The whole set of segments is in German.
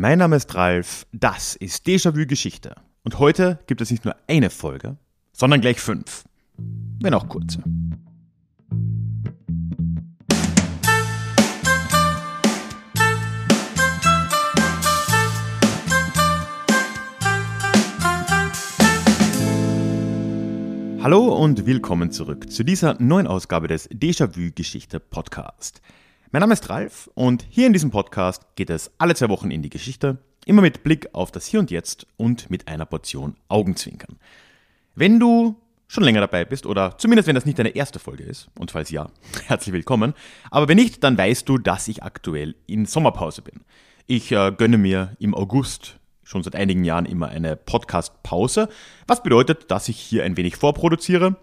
mein Name ist Ralf, das ist Déjà-vu Geschichte. Und heute gibt es nicht nur eine Folge, sondern gleich fünf. Wenn auch kurze. Hallo und willkommen zurück zu dieser neuen Ausgabe des Déjà-vu Geschichte Podcast. Mein Name ist Ralf und hier in diesem Podcast geht es alle zwei Wochen in die Geschichte, immer mit Blick auf das Hier und Jetzt und mit einer Portion Augenzwinkern. Wenn du schon länger dabei bist oder zumindest wenn das nicht deine erste Folge ist, und falls ja, herzlich willkommen, aber wenn nicht, dann weißt du, dass ich aktuell in Sommerpause bin. Ich äh, gönne mir im August schon seit einigen Jahren immer eine Podcast-Pause, was bedeutet, dass ich hier ein wenig vorproduziere.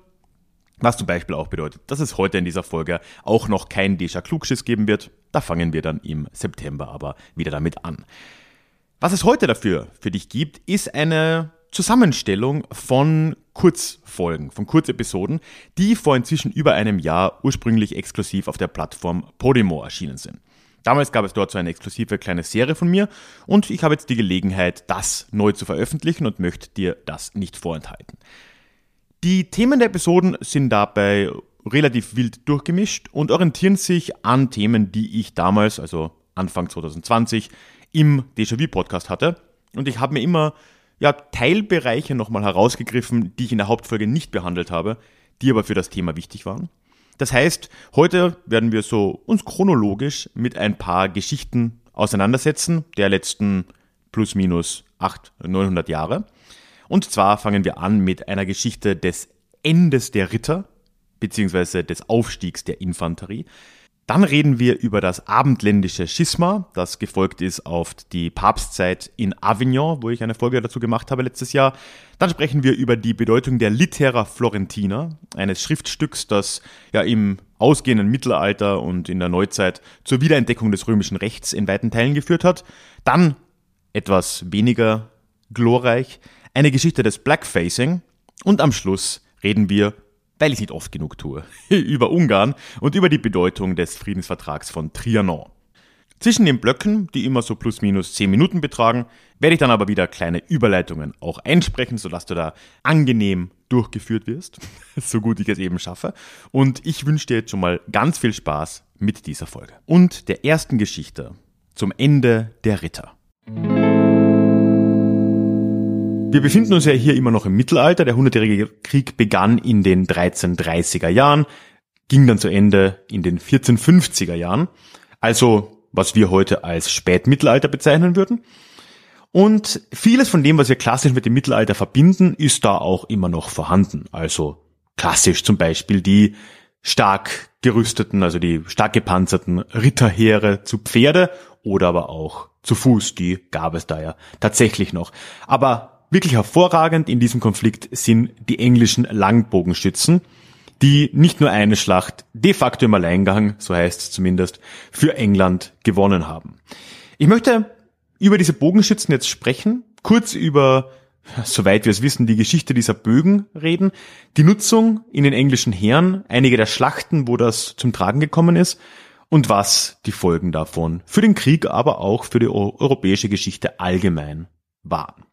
Was zum Beispiel auch bedeutet, dass es heute in dieser Folge auch noch kein Deja Klugschiss geben wird. Da fangen wir dann im September aber wieder damit an. Was es heute dafür für dich gibt, ist eine Zusammenstellung von Kurzfolgen, von Kurzepisoden, die vor inzwischen über einem Jahr ursprünglich exklusiv auf der Plattform Podimo erschienen sind. Damals gab es dort so eine exklusive kleine Serie von mir und ich habe jetzt die Gelegenheit, das neu zu veröffentlichen und möchte dir das nicht vorenthalten. Die Themen der Episoden sind dabei relativ wild durchgemischt und orientieren sich an Themen, die ich damals, also Anfang 2020, im Déjà-vu-Podcast hatte. Und ich habe mir immer ja, Teilbereiche nochmal herausgegriffen, die ich in der Hauptfolge nicht behandelt habe, die aber für das Thema wichtig waren. Das heißt, heute werden wir so uns chronologisch mit ein paar Geschichten auseinandersetzen der letzten plus minus 800, 900 Jahre. Und zwar fangen wir an mit einer Geschichte des Endes der Ritter, beziehungsweise des Aufstiegs der Infanterie. Dann reden wir über das abendländische Schisma, das gefolgt ist auf die Papstzeit in Avignon, wo ich eine Folge dazu gemacht habe letztes Jahr. Dann sprechen wir über die Bedeutung der Litera Florentina, eines Schriftstücks, das ja im ausgehenden Mittelalter und in der Neuzeit zur Wiederentdeckung des römischen Rechts in weiten Teilen geführt hat. Dann etwas weniger glorreich, eine Geschichte des Blackfacing und am Schluss reden wir weil ich nicht oft genug tue, über Ungarn und über die Bedeutung des Friedensvertrags von Trianon. Zwischen den Blöcken, die immer so plus minus 10 Minuten betragen, werde ich dann aber wieder kleine Überleitungen auch einsprechen, sodass du da angenehm durchgeführt wirst, so gut ich es eben schaffe. Und ich wünsche dir jetzt schon mal ganz viel Spaß mit dieser Folge. Und der ersten Geschichte zum Ende der Ritter. Wir befinden uns ja hier immer noch im Mittelalter. Der Hundertjährige Krieg begann in den 1330er Jahren, ging dann zu Ende in den 1450er Jahren. Also, was wir heute als Spätmittelalter bezeichnen würden. Und vieles von dem, was wir klassisch mit dem Mittelalter verbinden, ist da auch immer noch vorhanden. Also klassisch zum Beispiel die stark gerüsteten, also die stark gepanzerten Ritterheere zu Pferde oder aber auch zu Fuß, die gab es da ja tatsächlich noch. Aber wirklich hervorragend in diesem Konflikt sind die englischen Langbogenschützen, die nicht nur eine Schlacht de facto im Alleingang, so heißt es zumindest, für England gewonnen haben. Ich möchte über diese Bogenschützen jetzt sprechen, kurz über, soweit wir es wissen, die Geschichte dieser Bögen reden, die Nutzung in den englischen Heeren, einige der Schlachten, wo das zum Tragen gekommen ist und was die Folgen davon für den Krieg, aber auch für die europäische Geschichte allgemein waren.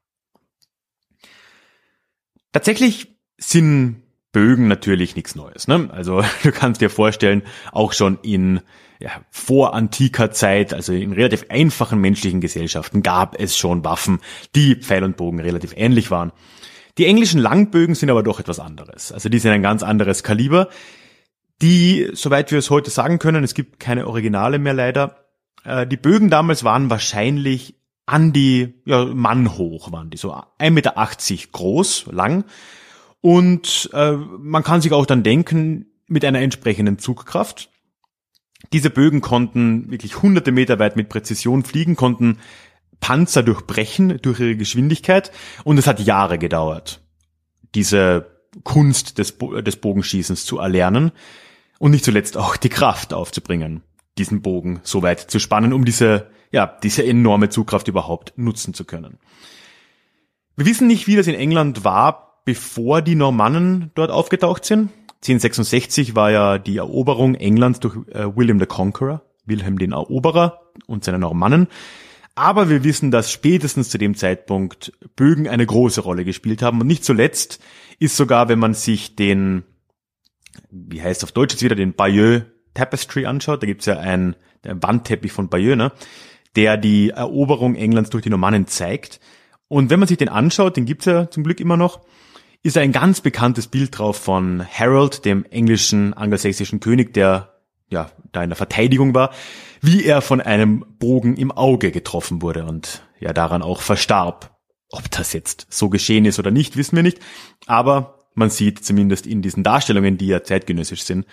Tatsächlich sind Bögen natürlich nichts Neues. Ne? Also du kannst dir vorstellen, auch schon in ja, vorantiker Zeit, also in relativ einfachen menschlichen Gesellschaften, gab es schon Waffen, die Pfeil und Bogen relativ ähnlich waren. Die englischen Langbögen sind aber doch etwas anderes. Also die sind ein ganz anderes Kaliber. Die, soweit wir es heute sagen können, es gibt keine Originale mehr leider, äh, die Bögen damals waren wahrscheinlich an die ja, Mann hoch waren die, so 1,80 Meter groß, lang. Und äh, man kann sich auch dann denken, mit einer entsprechenden Zugkraft. Diese Bögen konnten wirklich hunderte Meter weit mit Präzision fliegen, konnten Panzer durchbrechen durch ihre Geschwindigkeit. Und es hat Jahre gedauert, diese Kunst des, Bo des Bogenschießens zu erlernen und nicht zuletzt auch die Kraft aufzubringen, diesen Bogen so weit zu spannen, um diese ja, diese enorme Zugkraft überhaupt nutzen zu können. Wir wissen nicht, wie das in England war, bevor die Normannen dort aufgetaucht sind. 1066 war ja die Eroberung Englands durch äh, William the Conqueror, Wilhelm den Eroberer und seine Normannen. Aber wir wissen, dass spätestens zu dem Zeitpunkt Bögen eine große Rolle gespielt haben. Und nicht zuletzt ist sogar, wenn man sich den, wie heißt auf Deutsch jetzt wieder, den Bayeux Tapestry anschaut, da gibt's ja einen, einen Wandteppich von Bayeux, ne, der die Eroberung Englands durch die Normannen zeigt. Und wenn man sich den anschaut, den gibt's ja zum Glück immer noch, ist ein ganz bekanntes Bild drauf von Harold, dem englischen angelsächsischen König, der ja da in der Verteidigung war, wie er von einem Bogen im Auge getroffen wurde und ja daran auch verstarb. Ob das jetzt so geschehen ist oder nicht, wissen wir nicht, aber man sieht zumindest in diesen Darstellungen, die ja zeitgenössisch sind,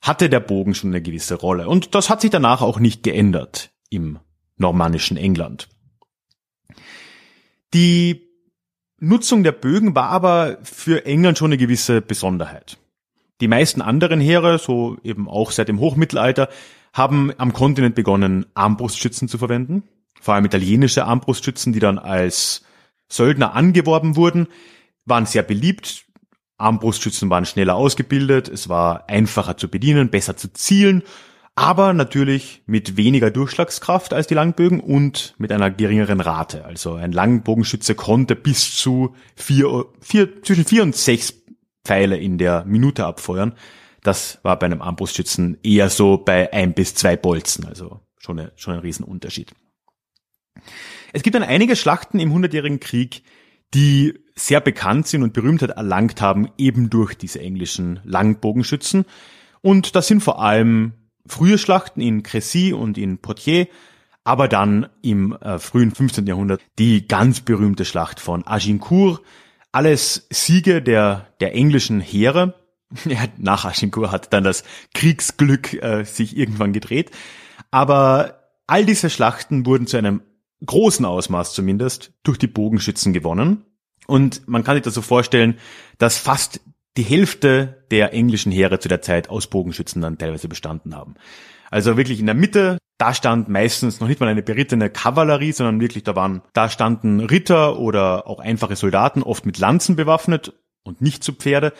hatte der Bogen schon eine gewisse Rolle. Und das hat sich danach auch nicht geändert im normannischen England. Die Nutzung der Bögen war aber für England schon eine gewisse Besonderheit. Die meisten anderen Heere, so eben auch seit dem Hochmittelalter, haben am Kontinent begonnen, Armbrustschützen zu verwenden. Vor allem italienische Armbrustschützen, die dann als Söldner angeworben wurden, waren sehr beliebt. Armbrustschützen waren schneller ausgebildet, es war einfacher zu bedienen, besser zu zielen aber natürlich mit weniger Durchschlagskraft als die Langbögen und mit einer geringeren Rate. Also ein Langbogenschütze konnte bis zu vier, vier, zwischen vier und sechs Pfeile in der Minute abfeuern. Das war bei einem Armbrustschützen eher so bei ein bis zwei Bolzen, also schon, eine, schon ein Riesenunterschied. Es gibt dann einige Schlachten im Hundertjährigen Krieg, die sehr bekannt sind und Berühmtheit erlangt haben, eben durch diese englischen Langbogenschützen. Und das sind vor allem frühe Schlachten in Crécy und in Poitiers, aber dann im äh, frühen 15. Jahrhundert die ganz berühmte Schlacht von Agincourt. Alles Siege der, der englischen Heere. Nach Agincourt hat dann das Kriegsglück äh, sich irgendwann gedreht. Aber all diese Schlachten wurden zu einem großen Ausmaß zumindest durch die Bogenschützen gewonnen. Und man kann sich das so vorstellen, dass fast die Hälfte der englischen Heere zu der Zeit aus Bogenschützen dann teilweise bestanden haben. Also wirklich in der Mitte, da stand meistens noch nicht mal eine berittene Kavallerie, sondern wirklich da waren, da standen Ritter oder auch einfache Soldaten, oft mit Lanzen bewaffnet und nicht zu Pferde.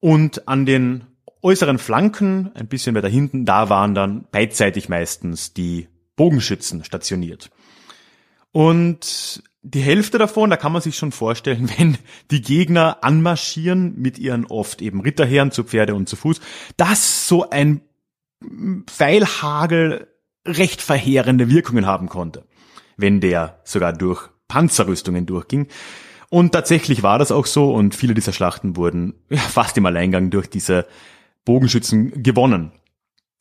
Und an den äußeren Flanken, ein bisschen weiter hinten, da waren dann beidseitig meistens die Bogenschützen stationiert. Und die Hälfte davon, da kann man sich schon vorstellen, wenn die Gegner anmarschieren mit ihren oft eben Ritterherren zu Pferde und zu Fuß, dass so ein Pfeilhagel recht verheerende Wirkungen haben konnte, wenn der sogar durch Panzerrüstungen durchging. Und tatsächlich war das auch so und viele dieser Schlachten wurden fast im Alleingang durch diese Bogenschützen gewonnen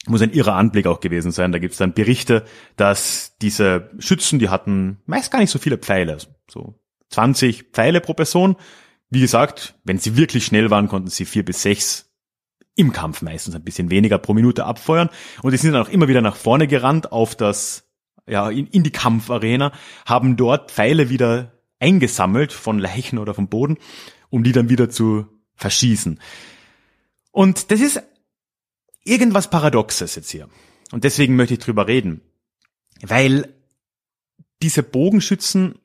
muss ein irrer Anblick auch gewesen sein. Da gibt es dann Berichte, dass diese Schützen, die hatten meist gar nicht so viele Pfeile, so 20 Pfeile pro Person. Wie gesagt, wenn sie wirklich schnell waren, konnten sie vier bis sechs im Kampf meistens ein bisschen weniger pro Minute abfeuern. Und die sind dann auch immer wieder nach vorne gerannt auf das, ja, in, in die Kampfarena, haben dort Pfeile wieder eingesammelt von Leichen oder vom Boden, um die dann wieder zu verschießen. Und das ist irgendwas Paradoxes jetzt hier. Und deswegen möchte ich drüber reden. Weil diese Bogenschützen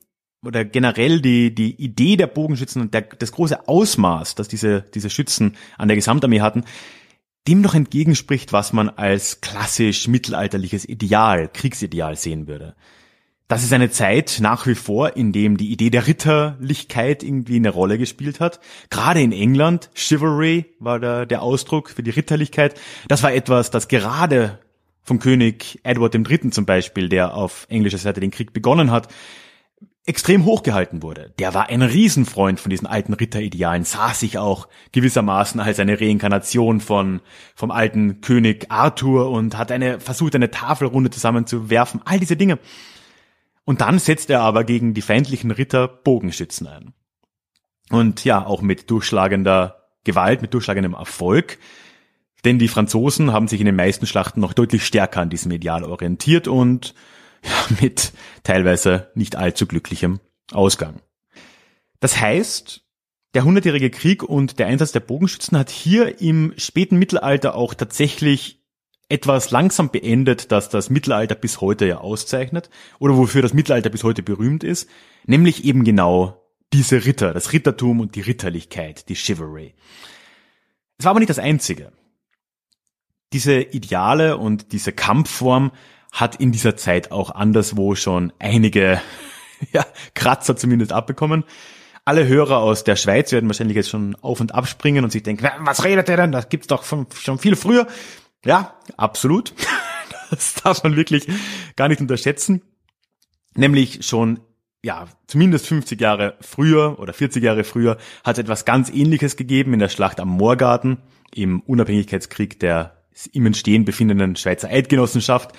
oder generell die, die Idee der Bogenschützen und der, das große Ausmaß, das diese, diese Schützen an der Gesamtarmee hatten, dem noch entgegenspricht, was man als klassisch mittelalterliches Ideal, Kriegsideal sehen würde. Das ist eine Zeit nach wie vor, in dem die Idee der Ritterlichkeit irgendwie eine Rolle gespielt hat. Gerade in England, Chivalry war der, der Ausdruck für die Ritterlichkeit. Das war etwas, das gerade vom König Edward III. zum Beispiel, der auf englischer Seite den Krieg begonnen hat, extrem hochgehalten wurde. Der war ein Riesenfreund von diesen alten Ritteridealen, sah sich auch gewissermaßen als eine Reinkarnation von, vom alten König Arthur und hat eine, versucht eine Tafelrunde zusammenzuwerfen, all diese Dinge. Und dann setzt er aber gegen die feindlichen Ritter Bogenschützen ein. Und ja, auch mit durchschlagender Gewalt, mit durchschlagendem Erfolg. Denn die Franzosen haben sich in den meisten Schlachten noch deutlich stärker an diesem Ideal orientiert und ja, mit teilweise nicht allzu glücklichem Ausgang. Das heißt, der Hundertjährige Krieg und der Einsatz der Bogenschützen hat hier im späten Mittelalter auch tatsächlich etwas langsam beendet, das das Mittelalter bis heute ja auszeichnet oder wofür das Mittelalter bis heute berühmt ist, nämlich eben genau diese Ritter, das Rittertum und die Ritterlichkeit, die Chivalry. Es war aber nicht das Einzige. Diese Ideale und diese Kampfform hat in dieser Zeit auch anderswo schon einige ja, Kratzer zumindest abbekommen. Alle Hörer aus der Schweiz werden wahrscheinlich jetzt schon auf und abspringen und sich denken, was redet der denn? Das gibt's doch schon, schon viel früher. Ja, absolut. Das darf man wirklich gar nicht unterschätzen. Nämlich schon, ja, zumindest 50 Jahre früher oder 40 Jahre früher hat es etwas ganz ähnliches gegeben in der Schlacht am Moorgarten im Unabhängigkeitskrieg der im Entstehen befindenden Schweizer Eidgenossenschaft.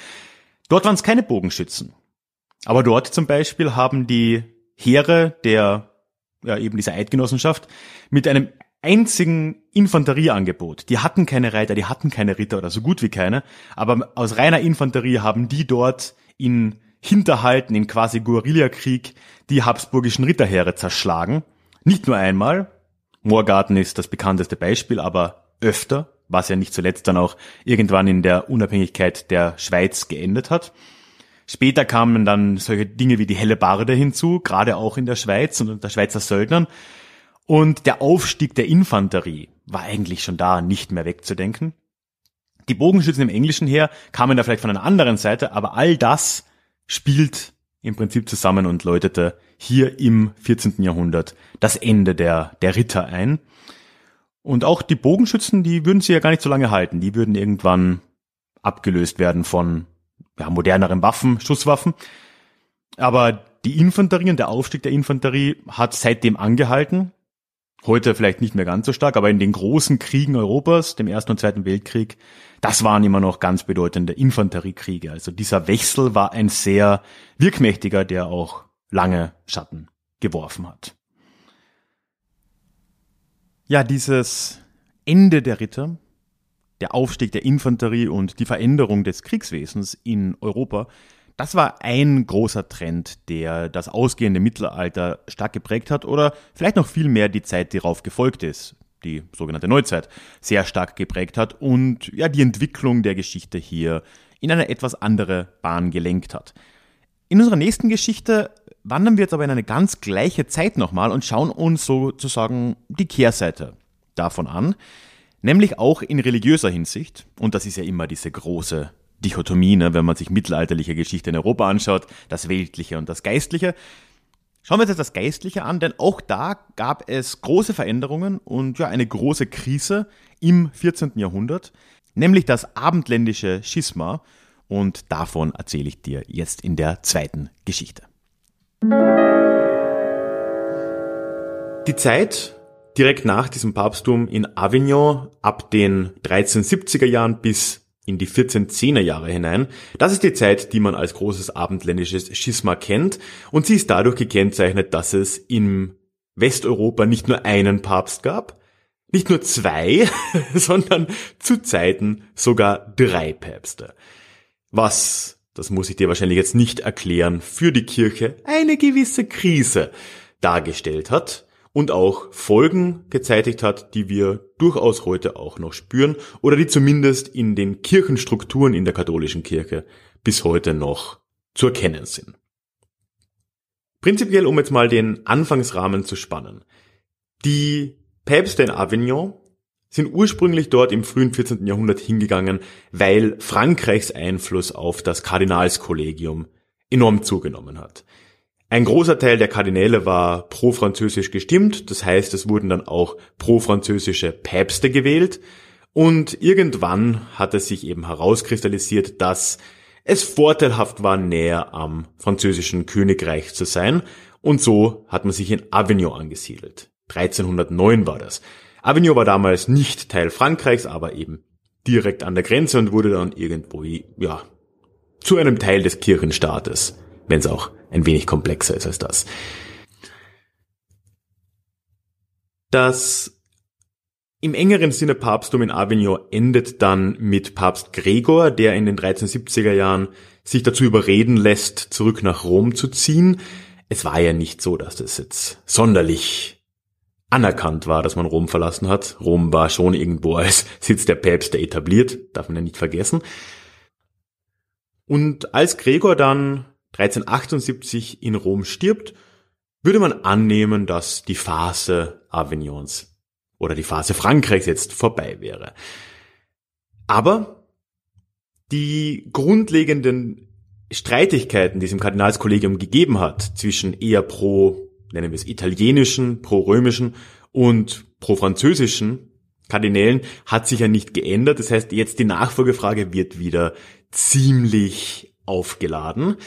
Dort waren es keine Bogenschützen. Aber dort zum Beispiel haben die Heere der, ja, eben dieser Eidgenossenschaft mit einem einzigen Infanterieangebot. Die hatten keine Reiter, die hatten keine Ritter oder so gut wie keine, aber aus reiner Infanterie haben die dort in Hinterhalten, in quasi Guerillakrieg, die habsburgischen Ritterheere zerschlagen. Nicht nur einmal. Moorgarten ist das bekannteste Beispiel, aber öfter, was ja nicht zuletzt dann auch irgendwann in der Unabhängigkeit der Schweiz geendet hat. Später kamen dann solche Dinge wie die helle Barde hinzu, gerade auch in der Schweiz und unter Schweizer Söldnern. Und der Aufstieg der Infanterie war eigentlich schon da nicht mehr wegzudenken. Die Bogenschützen im Englischen her kamen da vielleicht von einer anderen Seite, aber all das spielt im Prinzip zusammen und läutete hier im 14. Jahrhundert das Ende der, der Ritter ein. Und auch die Bogenschützen, die würden sie ja gar nicht so lange halten. Die würden irgendwann abgelöst werden von ja, moderneren Waffen, Schusswaffen. Aber die Infanterie und der Aufstieg der Infanterie hat seitdem angehalten. Heute vielleicht nicht mehr ganz so stark, aber in den großen Kriegen Europas, dem Ersten und Zweiten Weltkrieg, das waren immer noch ganz bedeutende Infanteriekriege. Also dieser Wechsel war ein sehr wirkmächtiger, der auch lange Schatten geworfen hat. Ja, dieses Ende der Ritter, der Aufstieg der Infanterie und die Veränderung des Kriegswesens in Europa, das war ein großer Trend, der das ausgehende Mittelalter stark geprägt hat oder vielleicht noch viel mehr die Zeit, die darauf gefolgt ist, die sogenannte Neuzeit, sehr stark geprägt hat und ja die Entwicklung der Geschichte hier in eine etwas andere Bahn gelenkt hat. In unserer nächsten Geschichte wandern wir jetzt aber in eine ganz gleiche Zeit nochmal und schauen uns sozusagen die Kehrseite davon an, nämlich auch in religiöser Hinsicht, und das ist ja immer diese große Dichotomie, ne, wenn man sich mittelalterliche Geschichte in Europa anschaut, das Weltliche und das Geistliche. Schauen wir uns jetzt das Geistliche an, denn auch da gab es große Veränderungen und ja eine große Krise im 14. Jahrhundert, nämlich das abendländische Schisma. Und davon erzähle ich dir jetzt in der zweiten Geschichte. Die Zeit direkt nach diesem Papsttum in Avignon ab den 1370er Jahren bis in die 1410er Jahre hinein. Das ist die Zeit, die man als großes abendländisches Schisma kennt und sie ist dadurch gekennzeichnet, dass es in Westeuropa nicht nur einen Papst gab, nicht nur zwei, sondern zu Zeiten sogar drei Päpste. Was, das muss ich dir wahrscheinlich jetzt nicht erklären, für die Kirche eine gewisse Krise dargestellt hat und auch Folgen gezeitigt hat, die wir durchaus heute auch noch spüren oder die zumindest in den Kirchenstrukturen in der katholischen Kirche bis heute noch zu erkennen sind. Prinzipiell, um jetzt mal den Anfangsrahmen zu spannen. Die Päpste in Avignon sind ursprünglich dort im frühen 14. Jahrhundert hingegangen, weil Frankreichs Einfluss auf das Kardinalskollegium enorm zugenommen hat. Ein großer Teil der Kardinäle war pro-französisch gestimmt, das heißt, es wurden dann auch pro-französische Päpste gewählt und irgendwann hat es sich eben herauskristallisiert, dass es vorteilhaft war, näher am französischen Königreich zu sein und so hat man sich in Avignon angesiedelt. 1309 war das. Avignon war damals nicht Teil Frankreichs, aber eben direkt an der Grenze und wurde dann irgendwo, ja, zu einem Teil des Kirchenstaates, wenn es auch ein wenig komplexer ist als das. Das im engeren Sinne Papsttum in Avignon endet dann mit Papst Gregor, der in den 1370er Jahren sich dazu überreden lässt, zurück nach Rom zu ziehen. Es war ja nicht so, dass das jetzt sonderlich anerkannt war, dass man Rom verlassen hat. Rom war schon irgendwo als Sitz der Päpste etabliert, darf man ja nicht vergessen. Und als Gregor dann 1378 in Rom stirbt, würde man annehmen, dass die Phase Avignons oder die Phase Frankreichs jetzt vorbei wäre. Aber Die grundlegenden Streitigkeiten, die es im Kardinalskollegium gegeben hat, zwischen eher pro, nennen wir es italienischen, pro römischen und pro französischen Kardinälen, hat sich ja nicht geändert. Das heißt, jetzt die Nachfolgefrage wird wieder ziemlich aufgeladen.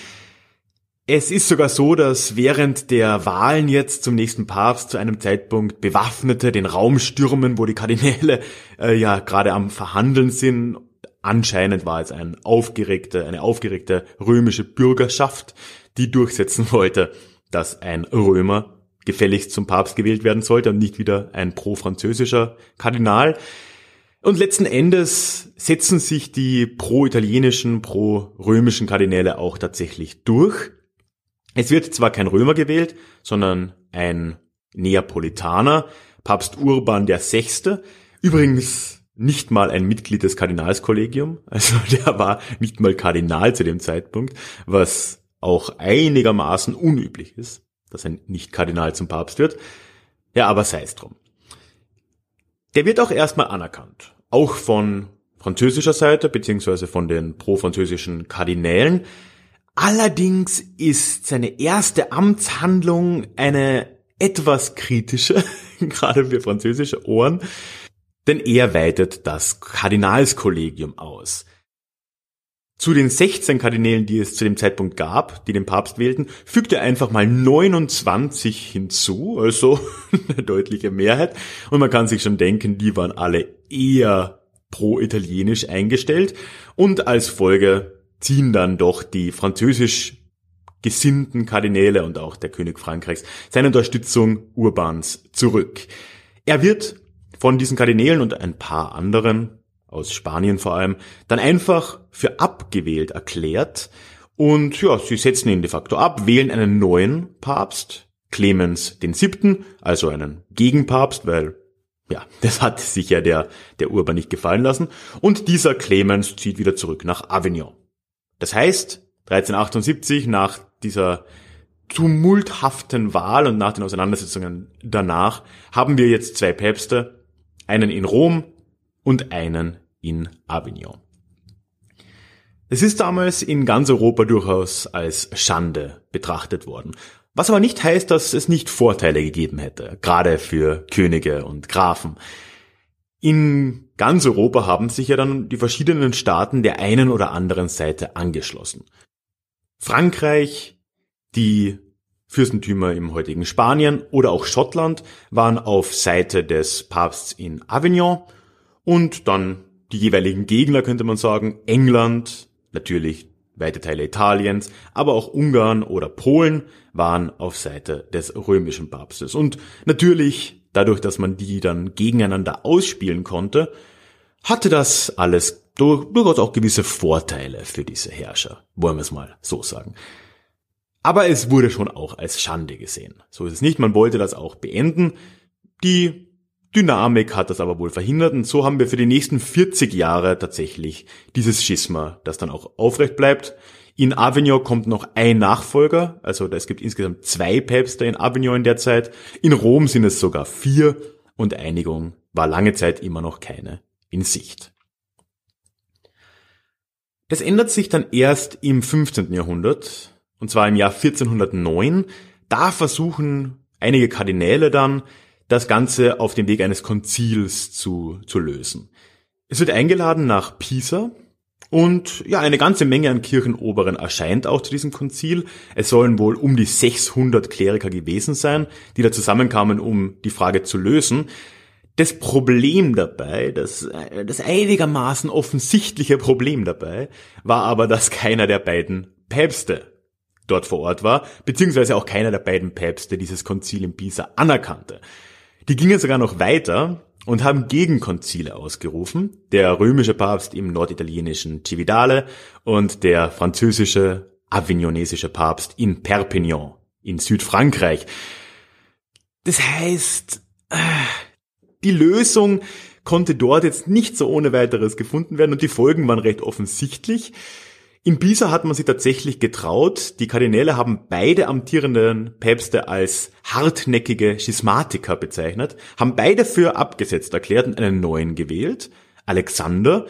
Es ist sogar so, dass während der Wahlen jetzt zum nächsten Papst zu einem Zeitpunkt Bewaffnete den Raum stürmen, wo die Kardinäle äh, ja gerade am Verhandeln sind. Anscheinend war es ein aufgeregte, eine aufgeregte römische Bürgerschaft, die durchsetzen wollte, dass ein Römer gefälligst zum Papst gewählt werden sollte und nicht wieder ein pro-französischer Kardinal. Und letzten Endes setzen sich die pro-italienischen, pro-römischen Kardinäle auch tatsächlich durch. Es wird zwar kein Römer gewählt, sondern ein Neapolitaner, Papst Urban VI. Übrigens nicht mal ein Mitglied des Kardinalskollegium, also der war nicht mal Kardinal zu dem Zeitpunkt, was auch einigermaßen unüblich ist, dass ein Nicht-Kardinal zum Papst wird. Ja, aber sei es drum. Der wird auch erstmal anerkannt, auch von französischer Seite, beziehungsweise von den pro-französischen Kardinälen, Allerdings ist seine erste Amtshandlung eine etwas kritische, gerade für französische Ohren, denn er weitet das Kardinalskollegium aus. Zu den 16 Kardinälen, die es zu dem Zeitpunkt gab, die den Papst wählten, fügt er einfach mal 29 hinzu, also eine deutliche Mehrheit. Und man kann sich schon denken, die waren alle eher pro-italienisch eingestellt und als Folge ziehen dann doch die französisch gesinnten Kardinäle und auch der König Frankreichs seine Unterstützung Urbans zurück. Er wird von diesen Kardinälen und ein paar anderen, aus Spanien vor allem, dann einfach für abgewählt erklärt und ja, sie setzen ihn de facto ab, wählen einen neuen Papst, Clemens den Siebten, also einen Gegenpapst, weil ja, das hat sich ja der, der Urban nicht gefallen lassen. Und dieser Clemens zieht wieder zurück nach Avignon. Das heißt, 1378 nach dieser tumulthaften Wahl und nach den Auseinandersetzungen danach haben wir jetzt zwei Päpste, einen in Rom und einen in Avignon. Es ist damals in ganz Europa durchaus als Schande betrachtet worden. Was aber nicht heißt, dass es nicht Vorteile gegeben hätte, gerade für Könige und Grafen. In ganz Europa haben sich ja dann die verschiedenen Staaten der einen oder anderen Seite angeschlossen. Frankreich, die Fürstentümer im heutigen Spanien oder auch Schottland waren auf Seite des Papsts in Avignon und dann die jeweiligen Gegner könnte man sagen, England, natürlich weite Teile Italiens, aber auch Ungarn oder Polen waren auf Seite des römischen Papstes. Und natürlich dadurch, dass man die dann gegeneinander ausspielen konnte, hatte das alles durchaus auch gewisse Vorteile für diese Herrscher, wollen wir es mal so sagen. Aber es wurde schon auch als Schande gesehen. So ist es nicht, man wollte das auch beenden. Die Dynamik hat das aber wohl verhindert und so haben wir für die nächsten 40 Jahre tatsächlich dieses Schisma, das dann auch aufrecht bleibt. In Avignon kommt noch ein Nachfolger, also es gibt insgesamt zwei Päpste in Avignon in der Zeit. In Rom sind es sogar vier und Einigung war lange Zeit immer noch keine in Sicht. Das ändert sich dann erst im 15. Jahrhundert, und zwar im Jahr 1409. Da versuchen einige Kardinäle dann, das Ganze auf dem Weg eines Konzils zu, zu lösen. Es wird eingeladen nach Pisa, und ja, eine ganze Menge an Kirchenoberen erscheint auch zu diesem Konzil. Es sollen wohl um die 600 Kleriker gewesen sein, die da zusammenkamen, um die Frage zu lösen. Das Problem dabei, das, das einigermaßen offensichtliche Problem dabei, war aber, dass keiner der beiden Päpste dort vor Ort war, beziehungsweise auch keiner der beiden Päpste dieses Konzil in Pisa anerkannte. Die gingen sogar noch weiter und haben Gegenkonzile ausgerufen. Der römische Papst im norditalienischen Cividale und der französische avignonesische Papst in Perpignan in Südfrankreich. Das heißt, äh, die Lösung konnte dort jetzt nicht so ohne weiteres gefunden werden und die Folgen waren recht offensichtlich. In Pisa hat man sich tatsächlich getraut. Die Kardinäle haben beide amtierenden Päpste als hartnäckige Schismatiker bezeichnet, haben beide für abgesetzt erklärt und einen neuen gewählt, Alexander.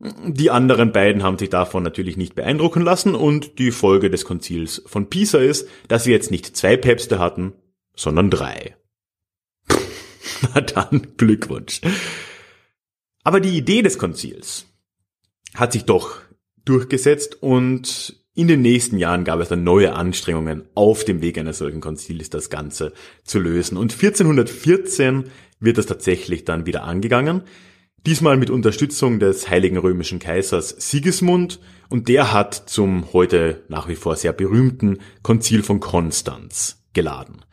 Die anderen beiden haben sich davon natürlich nicht beeindrucken lassen und die Folge des Konzils von Pisa ist, dass sie jetzt nicht zwei Päpste hatten, sondern drei. Na dann, Glückwunsch. Aber die Idee des Konzils hat sich doch durchgesetzt und in den nächsten Jahren gab es dann neue Anstrengungen auf dem Weg eines solchen Konzils das Ganze zu lösen. Und 1414 wird das tatsächlich dann wieder angegangen. Diesmal mit Unterstützung des Heiligen Römischen Kaisers Sigismund und der hat zum heute nach wie vor sehr berühmten Konzil von Konstanz geladen.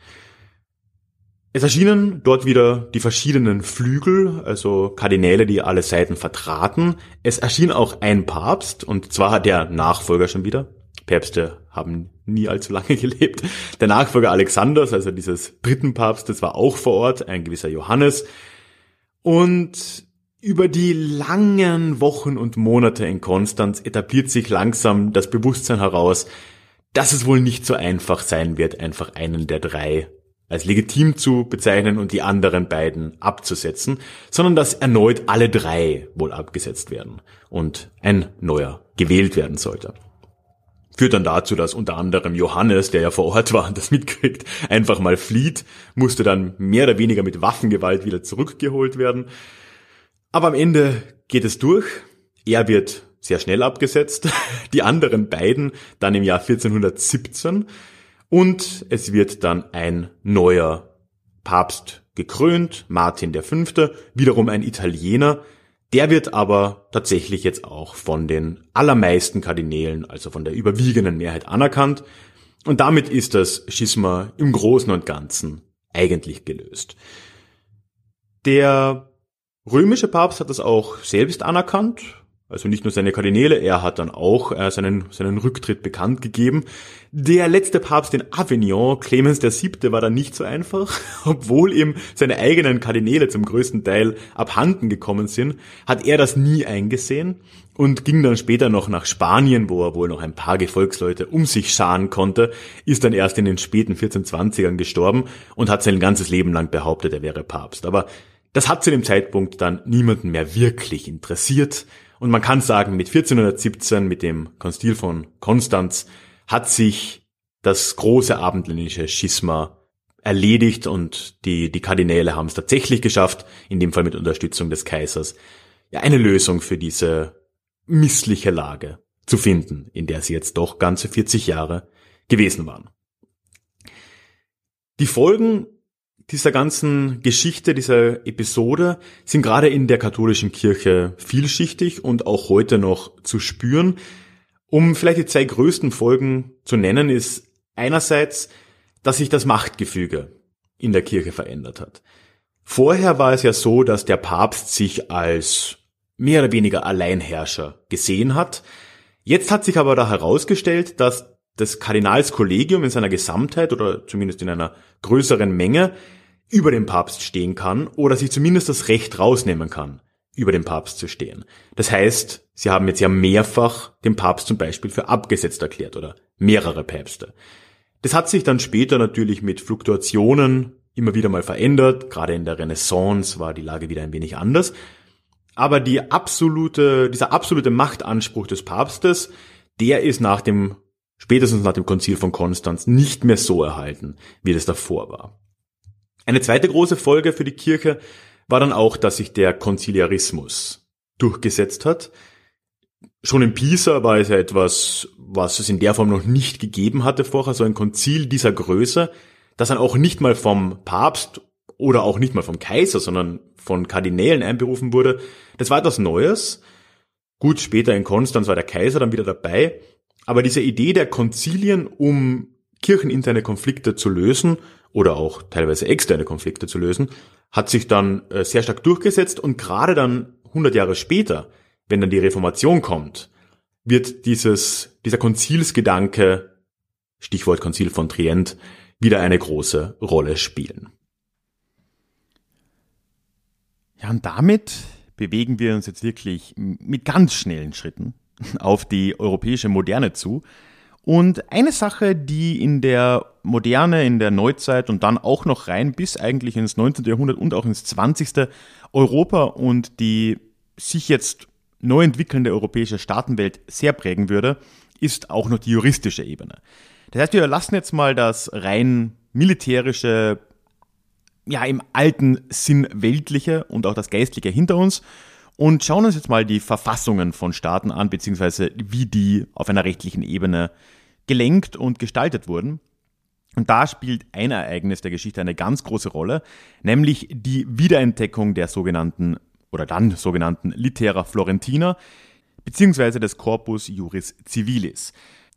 Es erschienen dort wieder die verschiedenen Flügel, also Kardinäle, die alle Seiten vertraten. Es erschien auch ein Papst, und zwar der Nachfolger schon wieder. Päpste haben nie allzu lange gelebt. Der Nachfolger Alexanders, also dieses dritten Papstes, war auch vor Ort, ein gewisser Johannes. Und über die langen Wochen und Monate in Konstanz etabliert sich langsam das Bewusstsein heraus, dass es wohl nicht so einfach sein wird, einfach einen der drei als legitim zu bezeichnen und die anderen beiden abzusetzen, sondern dass erneut alle drei wohl abgesetzt werden und ein neuer gewählt werden sollte. Führt dann dazu, dass unter anderem Johannes, der ja vor Ort war und das mitkriegt, einfach mal flieht, musste dann mehr oder weniger mit Waffengewalt wieder zurückgeholt werden aber am Ende geht es durch. Er wird sehr schnell abgesetzt, die anderen beiden dann im Jahr 1417 und es wird dann ein neuer Papst gekrönt, Martin V., wiederum ein Italiener, der wird aber tatsächlich jetzt auch von den allermeisten Kardinälen, also von der überwiegenden Mehrheit anerkannt und damit ist das Schisma im Großen und Ganzen eigentlich gelöst. Der römische Papst hat das auch selbst anerkannt, also nicht nur seine Kardinäle, er hat dann auch äh, seinen, seinen Rücktritt bekannt gegeben. Der letzte Papst in Avignon, Clemens VII., war dann nicht so einfach. Obwohl ihm seine eigenen Kardinäle zum größten Teil abhanden gekommen sind, hat er das nie eingesehen und ging dann später noch nach Spanien, wo er wohl noch ein paar Gefolgsleute um sich scharen konnte, ist dann erst in den späten 1420ern gestorben und hat sein ganzes Leben lang behauptet, er wäre Papst. Aber das hat zu dem Zeitpunkt dann niemanden mehr wirklich interessiert. Und man kann sagen, mit 1417, mit dem Konstil von Konstanz, hat sich das große abendländische Schisma erledigt und die, die Kardinäle haben es tatsächlich geschafft, in dem Fall mit Unterstützung des Kaisers, ja, eine Lösung für diese missliche Lage zu finden, in der sie jetzt doch ganze 40 Jahre gewesen waren. Die Folgen dieser ganzen Geschichte, dieser Episode sind gerade in der katholischen Kirche vielschichtig und auch heute noch zu spüren. Um vielleicht die zwei größten Folgen zu nennen, ist einerseits, dass sich das Machtgefüge in der Kirche verändert hat. Vorher war es ja so, dass der Papst sich als mehr oder weniger Alleinherrscher gesehen hat. Jetzt hat sich aber da herausgestellt, dass das Kardinalskollegium in seiner Gesamtheit oder zumindest in einer größeren Menge über dem Papst stehen kann oder sich zumindest das Recht rausnehmen kann, über dem Papst zu stehen. Das heißt, sie haben jetzt ja mehrfach den Papst zum Beispiel für abgesetzt erklärt oder mehrere Päpste. Das hat sich dann später natürlich mit Fluktuationen immer wieder mal verändert. Gerade in der Renaissance war die Lage wieder ein wenig anders. Aber die absolute, dieser absolute Machtanspruch des Papstes, der ist nach dem, spätestens nach dem Konzil von Konstanz nicht mehr so erhalten, wie das davor war. Eine zweite große Folge für die Kirche war dann auch, dass sich der Konziliarismus durchgesetzt hat. Schon in Pisa war es ja etwas, was es in der Form noch nicht gegeben hatte vorher, so ein Konzil dieser Größe, das dann auch nicht mal vom Papst oder auch nicht mal vom Kaiser, sondern von Kardinälen einberufen wurde. Das war etwas Neues. Gut, später in Konstanz war der Kaiser dann wieder dabei. Aber diese Idee der Konzilien, um kircheninterne Konflikte zu lösen, oder auch teilweise externe Konflikte zu lösen, hat sich dann äh, sehr stark durchgesetzt und gerade dann 100 Jahre später, wenn dann die Reformation kommt, wird dieses, dieser Konzilsgedanke, Stichwort Konzil von Trient, wieder eine große Rolle spielen. Ja, und damit bewegen wir uns jetzt wirklich mit ganz schnellen Schritten auf die europäische Moderne zu. Und eine Sache, die in der Moderne, in der Neuzeit und dann auch noch rein bis eigentlich ins 19. Jahrhundert und auch ins 20. Europa und die sich jetzt neu entwickelnde europäische Staatenwelt sehr prägen würde, ist auch noch die juristische Ebene. Das heißt, wir lassen jetzt mal das rein militärische, ja, im alten Sinn weltliche und auch das geistliche hinter uns und schauen uns jetzt mal die Verfassungen von Staaten an, beziehungsweise wie die auf einer rechtlichen Ebene gelenkt und gestaltet wurden. Und da spielt ein Ereignis der Geschichte eine ganz große Rolle, nämlich die Wiederentdeckung der sogenannten oder dann sogenannten Litera Florentina beziehungsweise des Corpus Juris Civilis.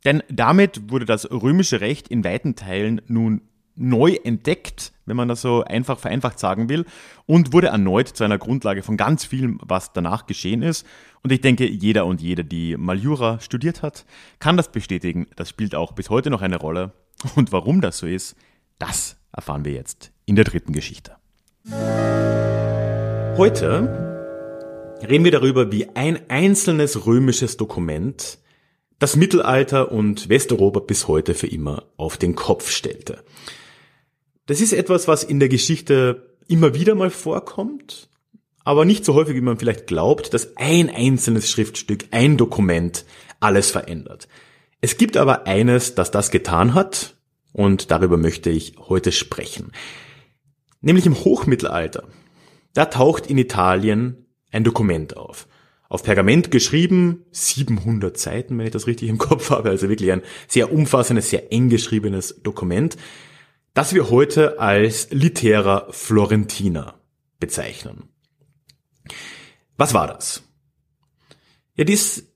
Denn damit wurde das römische Recht in weiten Teilen nun neu entdeckt, wenn man das so einfach vereinfacht sagen will, und wurde erneut zu einer Grundlage von ganz vielem, was danach geschehen ist. Und ich denke, jeder und jede, die mal Jura studiert hat, kann das bestätigen. Das spielt auch bis heute noch eine Rolle. Und warum das so ist, das erfahren wir jetzt in der dritten Geschichte. Heute reden wir darüber, wie ein einzelnes römisches Dokument das Mittelalter und Westeuropa bis heute für immer auf den Kopf stellte. Das ist etwas, was in der Geschichte immer wieder mal vorkommt, aber nicht so häufig, wie man vielleicht glaubt, dass ein einzelnes Schriftstück, ein Dokument alles verändert. Es gibt aber eines, das das getan hat, und darüber möchte ich heute sprechen. Nämlich im Hochmittelalter. Da taucht in Italien ein Dokument auf. Auf Pergament geschrieben, 700 Seiten, wenn ich das richtig im Kopf habe, also wirklich ein sehr umfassendes, sehr eng geschriebenes Dokument, das wir heute als Litera Florentina bezeichnen. Was war das? Ja, dies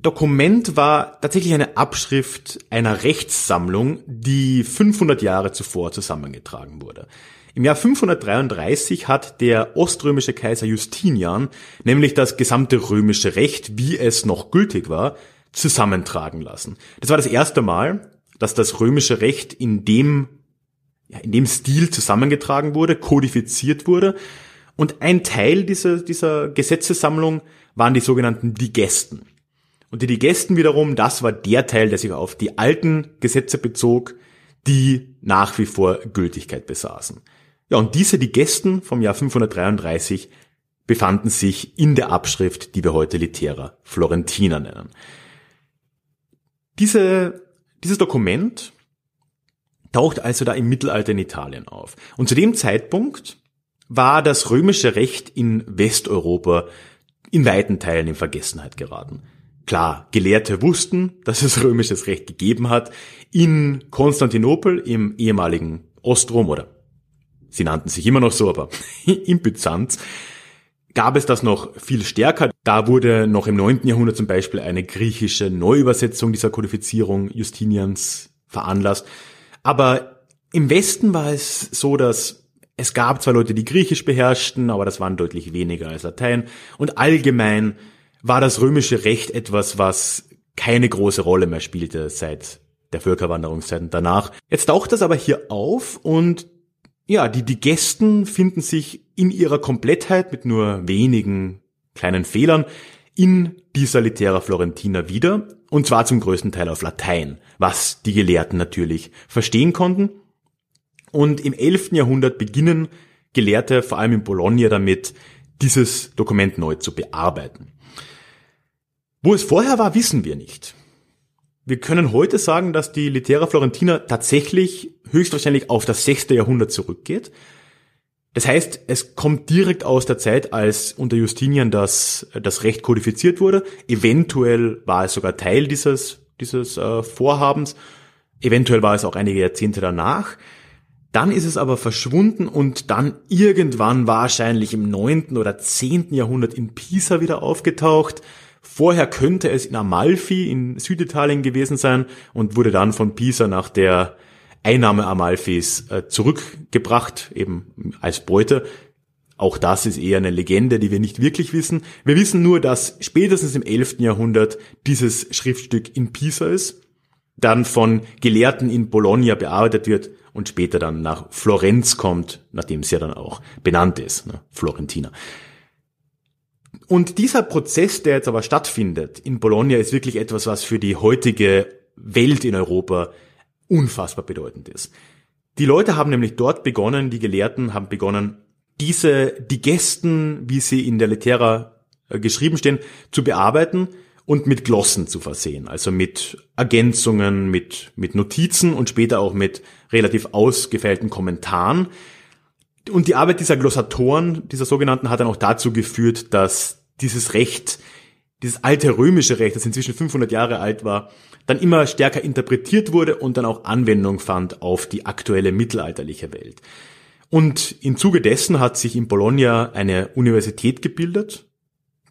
Dokument war tatsächlich eine Abschrift einer Rechtssammlung, die 500 Jahre zuvor zusammengetragen wurde. Im Jahr 533 hat der oströmische Kaiser Justinian nämlich das gesamte römische Recht, wie es noch gültig war, zusammentragen lassen. Das war das erste Mal, dass das römische Recht in dem ja, in dem Stil zusammengetragen wurde, kodifiziert wurde. Und ein Teil dieser, dieser Gesetzessammlung waren die sogenannten Digesten. Und die Digesten wiederum, das war der Teil, der sich auf die alten Gesetze bezog, die nach wie vor Gültigkeit besaßen. Ja, und diese Digesten vom Jahr 533 befanden sich in der Abschrift, die wir heute Litera Florentina nennen. Diese, dieses Dokument taucht also da im Mittelalter in Italien auf. Und zu dem Zeitpunkt war das römische Recht in Westeuropa in weiten Teilen in Vergessenheit geraten. Klar, Gelehrte wussten, dass es römisches Recht gegeben hat. In Konstantinopel, im ehemaligen Ostrom oder sie nannten sich immer noch so, aber in Byzanz, gab es das noch viel stärker. Da wurde noch im 9. Jahrhundert zum Beispiel eine griechische Neuübersetzung dieser Kodifizierung Justinians veranlasst. Aber im Westen war es so, dass es gab zwar Leute, die Griechisch beherrschten, aber das waren deutlich weniger als Latein. Und allgemein war das römische Recht etwas, was keine große Rolle mehr spielte seit der Völkerwanderungszeit danach. Jetzt taucht das aber hier auf und ja, die, die Gästen finden sich in ihrer Komplettheit mit nur wenigen kleinen Fehlern in dieser Litera Florentina wieder, und zwar zum größten Teil auf Latein, was die Gelehrten natürlich verstehen konnten. Und im 11. Jahrhundert beginnen Gelehrte, vor allem in Bologna, damit, dieses Dokument neu zu bearbeiten. Wo es vorher war, wissen wir nicht. Wir können heute sagen, dass die Litera Florentina tatsächlich höchstwahrscheinlich auf das 6. Jahrhundert zurückgeht, das heißt, es kommt direkt aus der Zeit, als unter Justinian das, das Recht kodifiziert wurde. Eventuell war es sogar Teil dieses, dieses äh, Vorhabens. Eventuell war es auch einige Jahrzehnte danach. Dann ist es aber verschwunden und dann irgendwann wahrscheinlich im neunten oder zehnten Jahrhundert in Pisa wieder aufgetaucht. Vorher könnte es in Amalfi in Süditalien gewesen sein und wurde dann von Pisa nach der Einnahme Amalfis äh, zurückgebracht, eben als Beute. Auch das ist eher eine Legende, die wir nicht wirklich wissen. Wir wissen nur, dass spätestens im 11. Jahrhundert dieses Schriftstück in Pisa ist, dann von Gelehrten in Bologna bearbeitet wird und später dann nach Florenz kommt, nachdem es ja dann auch benannt ist, ne? Florentina. Und dieser Prozess, der jetzt aber stattfindet in Bologna, ist wirklich etwas, was für die heutige Welt in Europa unfassbar bedeutend ist. Die Leute haben nämlich dort begonnen, die Gelehrten haben begonnen, diese, die Gästen, wie sie in der Litera äh, geschrieben stehen, zu bearbeiten und mit Glossen zu versehen, also mit Ergänzungen, mit, mit Notizen und später auch mit relativ ausgefeilten Kommentaren. Und die Arbeit dieser Glossatoren, dieser sogenannten, hat dann auch dazu geführt, dass dieses Recht, dieses alte römische Recht, das inzwischen 500 Jahre alt war, dann immer stärker interpretiert wurde und dann auch Anwendung fand auf die aktuelle mittelalterliche Welt. Und im Zuge dessen hat sich in Bologna eine Universität gebildet,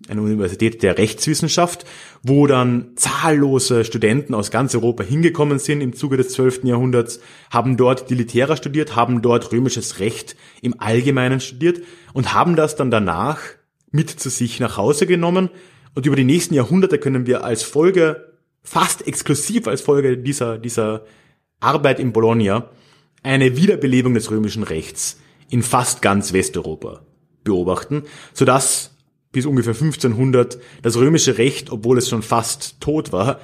eine Universität der Rechtswissenschaft, wo dann zahllose Studenten aus ganz Europa hingekommen sind im Zuge des 12. Jahrhunderts, haben dort die Litera studiert, haben dort römisches Recht im Allgemeinen studiert und haben das dann danach mit zu sich nach Hause genommen. Und über die nächsten Jahrhunderte können wir als Folge, fast exklusiv als Folge dieser, dieser Arbeit in Bologna, eine Wiederbelebung des römischen Rechts in fast ganz Westeuropa beobachten, sodass bis ungefähr 1500 das römische Recht, obwohl es schon fast tot war,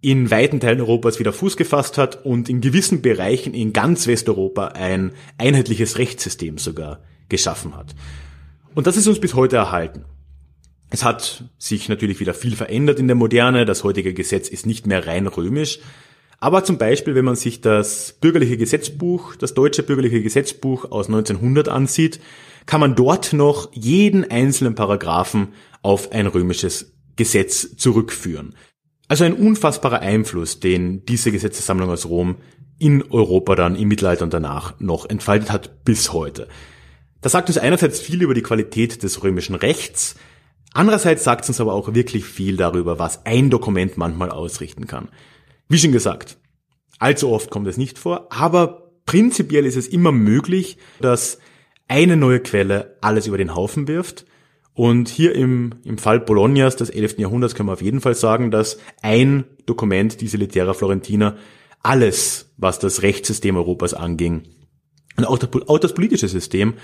in weiten Teilen Europas wieder Fuß gefasst hat und in gewissen Bereichen in ganz Westeuropa ein einheitliches Rechtssystem sogar geschaffen hat. Und das ist uns bis heute erhalten. Es hat sich natürlich wieder viel verändert in der Moderne. Das heutige Gesetz ist nicht mehr rein römisch. Aber zum Beispiel, wenn man sich das bürgerliche Gesetzbuch, das deutsche bürgerliche Gesetzbuch aus 1900 ansieht, kann man dort noch jeden einzelnen Paragraphen auf ein römisches Gesetz zurückführen. Also ein unfassbarer Einfluss, den diese Gesetzessammlung aus Rom in Europa dann im Mittelalter und danach noch entfaltet hat bis heute. Das sagt uns einerseits viel über die Qualität des römischen Rechts, andererseits sagt es uns aber auch wirklich viel darüber, was ein Dokument manchmal ausrichten kann. Wie schon gesagt, allzu oft kommt es nicht vor, aber prinzipiell ist es immer möglich, dass eine neue Quelle alles über den Haufen wirft. Und hier im, im Fall Bolognas des 11. Jahrhunderts können wir auf jeden Fall sagen, dass ein Dokument, diese Litera Florentina, alles, was das Rechtssystem Europas anging, und auch, auch das politische System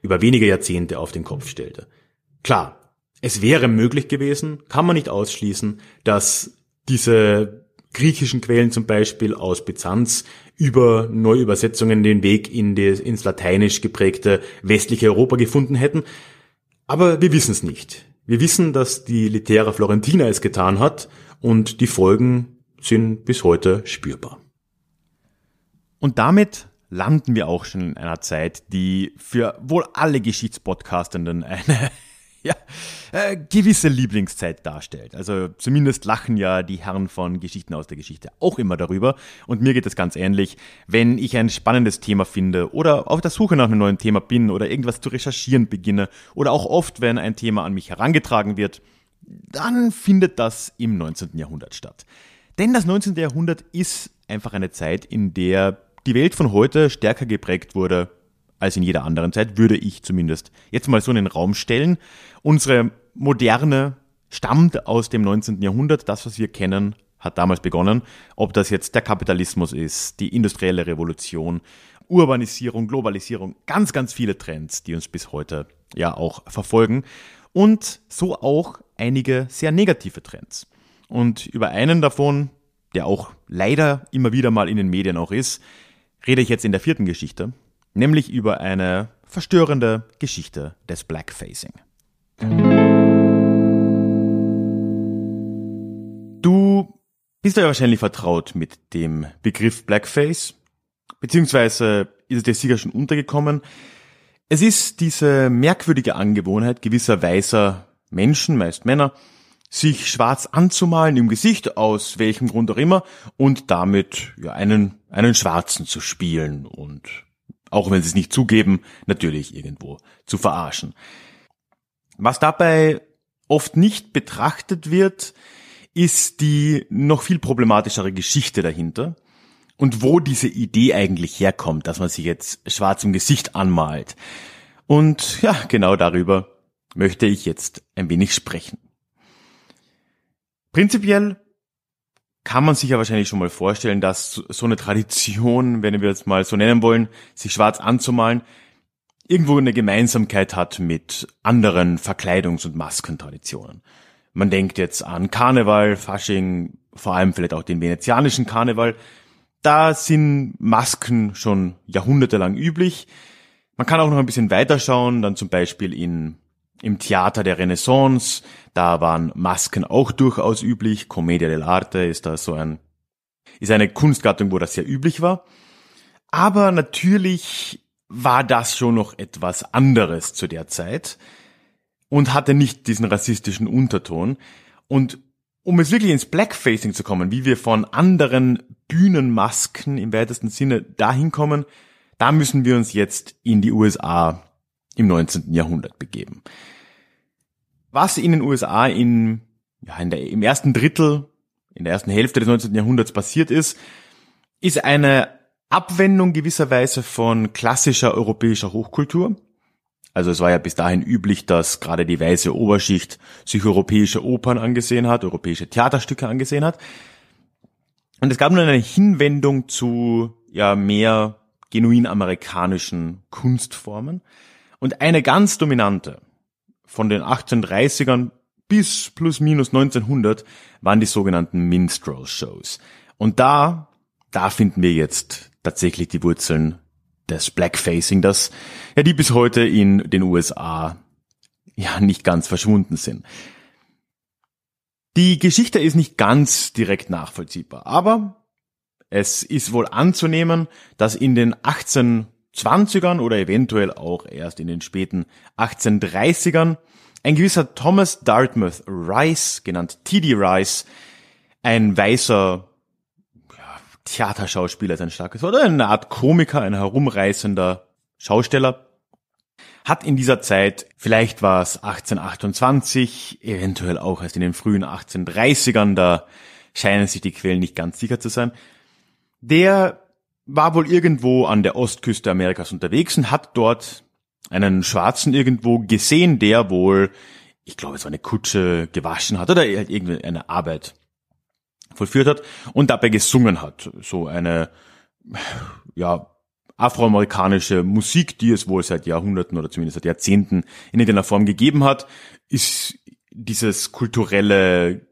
über wenige Jahrzehnte auf den Kopf stellte. Klar, es wäre möglich gewesen, kann man nicht ausschließen, dass diese griechischen Quellen zum Beispiel aus Byzanz über Neuübersetzungen den Weg in das, ins lateinisch geprägte westliche Europa gefunden hätten. Aber wir wissen es nicht. Wir wissen, dass die Litera Florentina es getan hat und die Folgen sind bis heute spürbar. Und damit landen wir auch schon in einer Zeit, die für wohl alle Geschichtspodcastenden eine ja, äh, gewisse Lieblingszeit darstellt. Also zumindest lachen ja die Herren von Geschichten aus der Geschichte auch immer darüber. Und mir geht es ganz ähnlich, wenn ich ein spannendes Thema finde oder auf der Suche nach einem neuen Thema bin oder irgendwas zu recherchieren beginne oder auch oft, wenn ein Thema an mich herangetragen wird, dann findet das im 19. Jahrhundert statt. Denn das 19. Jahrhundert ist einfach eine Zeit, in der die Welt von heute stärker geprägt wurde als in jeder anderen Zeit, würde ich zumindest jetzt mal so in den Raum stellen. Unsere moderne stammt aus dem 19. Jahrhundert. Das, was wir kennen, hat damals begonnen. Ob das jetzt der Kapitalismus ist, die industrielle Revolution, Urbanisierung, Globalisierung, ganz, ganz viele Trends, die uns bis heute ja auch verfolgen. Und so auch einige sehr negative Trends. Und über einen davon, der auch leider immer wieder mal in den Medien auch ist, rede ich jetzt in der vierten Geschichte, nämlich über eine verstörende Geschichte des Blackfacing. Du bist ja wahrscheinlich vertraut mit dem Begriff Blackface, beziehungsweise ist es dir sicher schon untergekommen. Es ist diese merkwürdige Angewohnheit gewisser weißer Menschen, meist Männer, sich schwarz anzumalen im Gesicht, aus welchem Grund auch immer, und damit ja, einen, einen Schwarzen zu spielen und auch wenn sie es nicht zugeben, natürlich irgendwo zu verarschen. Was dabei oft nicht betrachtet wird, ist die noch viel problematischere Geschichte dahinter und wo diese Idee eigentlich herkommt, dass man sich jetzt schwarz im Gesicht anmalt. Und ja, genau darüber möchte ich jetzt ein wenig sprechen. Prinzipiell kann man sich ja wahrscheinlich schon mal vorstellen, dass so eine Tradition, wenn wir es mal so nennen wollen, sich schwarz anzumalen, irgendwo eine Gemeinsamkeit hat mit anderen Verkleidungs- und Maskentraditionen. Man denkt jetzt an Karneval, Fasching, vor allem vielleicht auch den venezianischen Karneval. Da sind Masken schon jahrhundertelang üblich. Man kann auch noch ein bisschen weiterschauen, dann zum Beispiel in Im Theater der Renaissance, da waren Masken auch durchaus üblich. Commedia dell'arte ist da so ein, ist eine Kunstgattung, wo das sehr üblich war. Aber natürlich war das schon noch etwas anderes zu der Zeit und hatte nicht diesen rassistischen Unterton. Und um es wirklich ins Blackfacing zu kommen, wie wir von anderen Bühnenmasken im weitesten Sinne dahin kommen, da müssen wir uns jetzt in die USA im 19. Jahrhundert begeben. Was in den USA in, ja, in der, im ersten Drittel, in der ersten Hälfte des 19. Jahrhunderts passiert ist, ist eine Abwendung gewisserweise von klassischer europäischer Hochkultur. Also es war ja bis dahin üblich, dass gerade die weiße Oberschicht sich europäische Opern angesehen hat, europäische Theaterstücke angesehen hat. Und es gab nun eine Hinwendung zu ja mehr genuin amerikanischen Kunstformen. Und eine ganz dominante von den 1830ern bis plus minus 1900 waren die sogenannten Minstrel Shows. Und da, da finden wir jetzt tatsächlich die Wurzeln des Blackfacing, das ja die bis heute in den USA ja nicht ganz verschwunden sind. Die Geschichte ist nicht ganz direkt nachvollziehbar, aber es ist wohl anzunehmen, dass in den 1820ern oder eventuell auch erst in den späten 1830ern ein gewisser Thomas Dartmouth Rice, genannt T.D. Rice, ein weißer Theaterschauspieler ist ein starkes Wort, eine Art Komiker, ein herumreißender Schausteller, hat in dieser Zeit, vielleicht war es 1828, eventuell auch erst in den frühen 1830ern, da scheinen sich die Quellen nicht ganz sicher zu sein, der war wohl irgendwo an der Ostküste Amerikas unterwegs und hat dort einen Schwarzen irgendwo gesehen, der wohl, ich glaube, es war eine Kutsche gewaschen hat oder irgendeine Arbeit vollführt hat und dabei gesungen hat. So eine, ja, afroamerikanische Musik, die es wohl seit Jahrhunderten oder zumindest seit Jahrzehnten in irgendeiner Form gegeben hat, ist dieses kulturelle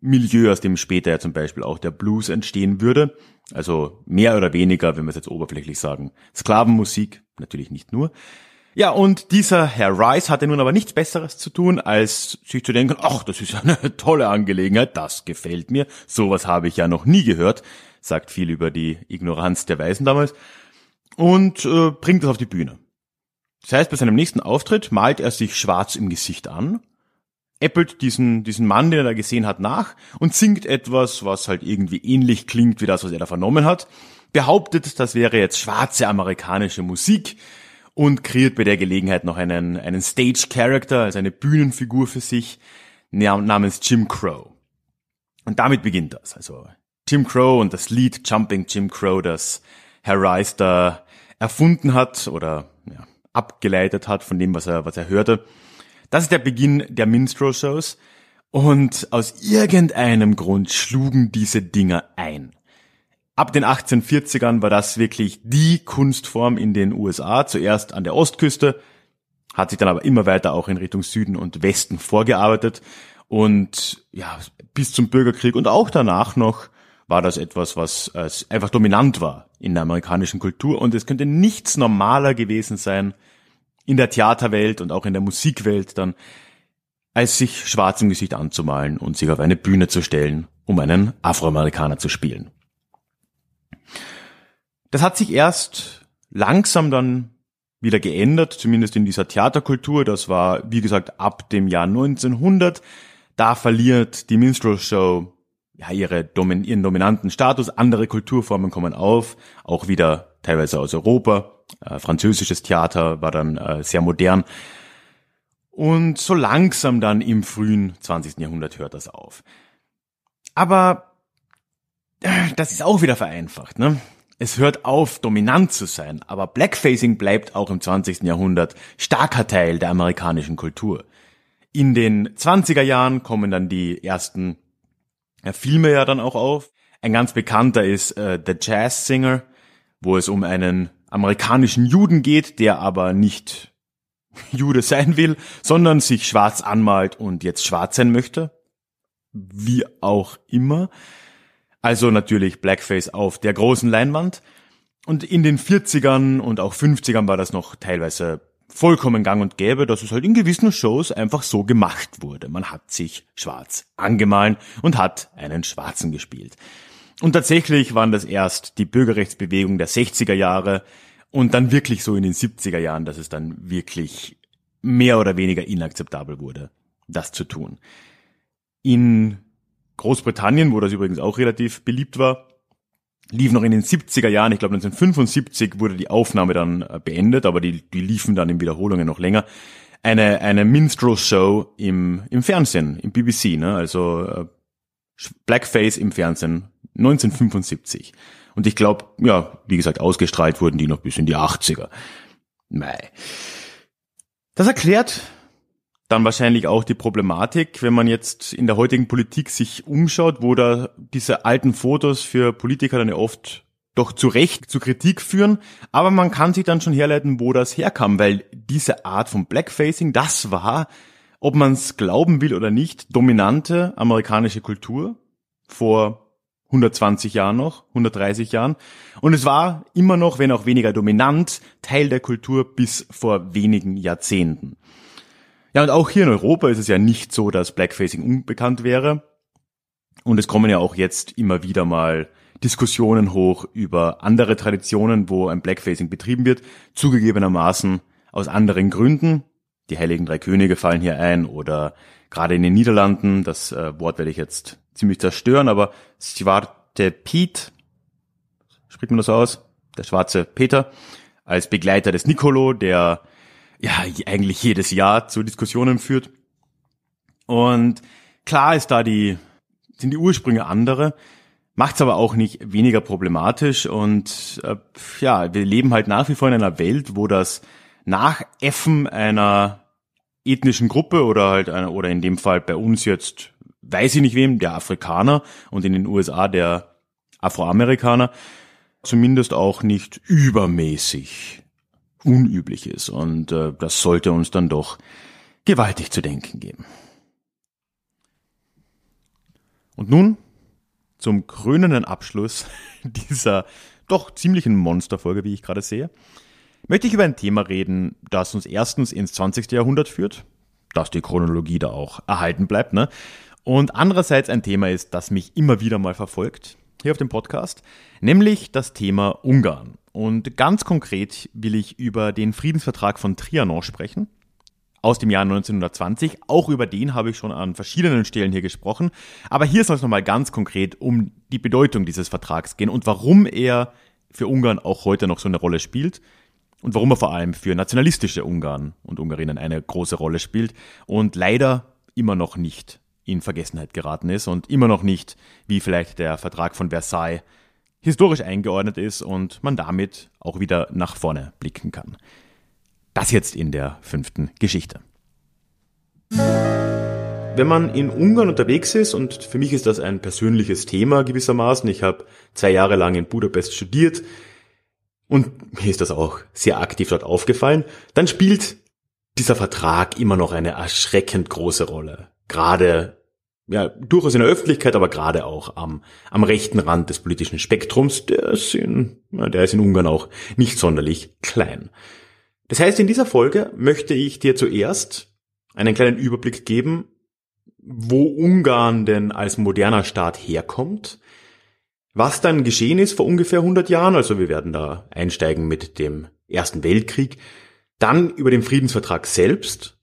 Milieu, aus dem später ja zum Beispiel auch der Blues entstehen würde. Also mehr oder weniger, wenn wir es jetzt oberflächlich sagen, Sklavenmusik, natürlich nicht nur. Ja, und dieser Herr Rice hatte nun aber nichts Besseres zu tun, als sich zu denken, ach, das ist eine tolle Angelegenheit, das gefällt mir, sowas habe ich ja noch nie gehört, sagt viel über die Ignoranz der Weisen damals, und äh, bringt das auf die Bühne. Das heißt, bei seinem nächsten Auftritt malt er sich schwarz im Gesicht an, äppelt diesen, diesen Mann, den er da gesehen hat, nach und singt etwas, was halt irgendwie ähnlich klingt wie das, was er da vernommen hat, behauptet, das wäre jetzt schwarze amerikanische Musik, und kreiert bei der Gelegenheit noch einen, einen Stage Character, also eine Bühnenfigur für sich, namens Jim Crow. Und damit beginnt das. Also Jim Crow und das Lied Jumping Jim Crow, das Herr Rice da erfunden hat oder ja, abgeleitet hat von dem, was er, was er hörte. Das ist der Beginn der Minstrel Shows. Und aus irgendeinem Grund schlugen diese Dinger ein. Ab den 1840ern war das wirklich die Kunstform in den USA, zuerst an der Ostküste, hat sich dann aber immer weiter auch in Richtung Süden und Westen vorgearbeitet und ja, bis zum Bürgerkrieg und auch danach noch war das etwas, was äh, einfach dominant war in der amerikanischen Kultur und es könnte nichts normaler gewesen sein in der Theaterwelt und auch in der Musikwelt dann, als sich schwarz im Gesicht anzumalen und sich auf eine Bühne zu stellen, um einen Afroamerikaner zu spielen. Das hat sich erst langsam dann wieder geändert, zumindest in dieser Theaterkultur. Das war, wie gesagt, ab dem Jahr 1900. Da verliert die Minstrel Show ja, ihre, ihren dominanten Status. Andere Kulturformen kommen auf, auch wieder teilweise aus Europa. Äh, französisches Theater war dann äh, sehr modern. Und so langsam dann im frühen 20. Jahrhundert hört das auf. Aber äh, das ist auch wieder vereinfacht. Ne? es hört auf, dominant zu sein, aber Blackfacing bleibt auch im 20. Jahrhundert starker Teil der amerikanischen Kultur. In den 20er Jahren kommen dann die ersten ja, Filme ja dann auch auf. Ein ganz bekannter ist äh, The Jazz Singer, wo es um einen amerikanischen Juden geht, der aber nicht Jude sein will, sondern sich schwarz anmalt und jetzt schwarz sein möchte. Wie auch immer. Also natürlich Blackface auf der großen Leinwand. Und in den 40ern und auch 50ern war das noch teilweise vollkommen gang und gäbe, dass es halt in gewissen Shows einfach so gemacht wurde. Man hat sich schwarz angemahlen und hat einen Schwarzen gespielt. Und tatsächlich waren das erst die Bürgerrechtsbewegung der 60er Jahre und dann wirklich so in den 70er Jahren, dass es dann wirklich mehr oder weniger inakzeptabel wurde, das zu tun. In Großbritannien, wo das übrigens auch relativ beliebt war, lief noch in den 70er Jahren, ich glaube 1975 wurde die Aufnahme dann äh, beendet, aber die, die liefen dann in Wiederholungen noch länger, eine, eine Minstrel-Show im, im Fernsehen, im BBC, ne? also äh, Blackface im Fernsehen 1975. Und ich glaube, ja, wie gesagt, ausgestrahlt wurden die noch bis in die 80er. Mei. Das erklärt dann wahrscheinlich auch die Problematik, wenn man jetzt in der heutigen Politik sich umschaut, wo da diese alten Fotos für Politiker dann ja oft doch zu Recht zu Kritik führen, aber man kann sich dann schon herleiten, wo das herkam, weil diese Art von Blackfacing, das war, ob man es glauben will oder nicht, dominante amerikanische Kultur vor 120 Jahren noch, 130 Jahren. Und es war immer noch, wenn auch weniger dominant, Teil der Kultur bis vor wenigen Jahrzehnten. Ja, und auch hier in Europa ist es ja nicht so, dass Blackfacing unbekannt wäre. Und es kommen ja auch jetzt immer wieder mal Diskussionen hoch über andere Traditionen, wo ein Blackfacing betrieben wird, zugegebenermaßen aus anderen Gründen. Die Heiligen Drei Könige fallen hier ein oder gerade in den Niederlanden, das äh, Wort werde ich jetzt ziemlich zerstören, aber Zwarte Piet, spricht man das aus? Der schwarze Peter, als Begleiter des Nicolo, der ja eigentlich jedes Jahr zu Diskussionen führt. Und klar ist da die, sind die Ursprünge andere, macht's aber auch nicht weniger problematisch und äh, ja, wir leben halt nach wie vor in einer Welt, wo das Nachäffen einer ethnischen Gruppe oder halt einer, oder in dem Fall bei uns jetzt weiß ich nicht wem, der Afrikaner und in den USA der Afroamerikaner zumindest auch nicht übermäßig unüblich ist. Und äh, das sollte uns dann doch gewaltig zu denken geben. Und nun zum krönenden Abschluss dieser doch ziemlichen Monsterfolge, wie ich gerade sehe, möchte ich über ein Thema reden, das uns erstens ins 20. Jahrhundert führt, dass die Chronologie da auch erhalten bleibt, ne? Und andererseits ein Thema ist, das mich immer wieder mal verfolgt, hier auf dem Podcast, nämlich das Thema Ungarn. Und ganz konkret will ich über den Friedensvertrag von Trianon sprechen aus dem Jahr 1920. Auch über den habe ich schon an verschiedenen Stellen hier gesprochen. Aber hier soll es nochmal ganz konkret um die Bedeutung dieses Vertrags gehen und warum er für Ungarn auch heute noch so eine Rolle spielt und warum er vor allem für nationalistische Ungarn und Ungarinnen eine große Rolle spielt und leider immer noch nicht in Vergessenheit geraten ist und immer noch nicht, wie vielleicht der Vertrag von Versailles, historisch eingeordnet ist und man damit auch wieder nach vorne blicken kann. Das jetzt in der fünften Geschichte. Wenn man in Ungarn unterwegs ist, und für mich ist das ein persönliches Thema gewissermaßen, ich habe zwei Jahre lang in Budapest studiert und mir ist das auch sehr aktiv dort aufgefallen, dann spielt dieser Vertrag immer noch eine erschreckend große Rolle. Gerade ja, durchaus in der Öffentlichkeit, aber gerade auch am, am rechten Rand des politischen Spektrums, der ist, in, der ist in Ungarn auch nicht sonderlich klein. Das heißt, in dieser Folge möchte ich dir zuerst einen kleinen Überblick geben, wo Ungarn denn als moderner Staat herkommt, was dann geschehen ist vor ungefähr 100 Jahren, also wir werden da einsteigen mit dem Ersten Weltkrieg, dann über den Friedensvertrag selbst,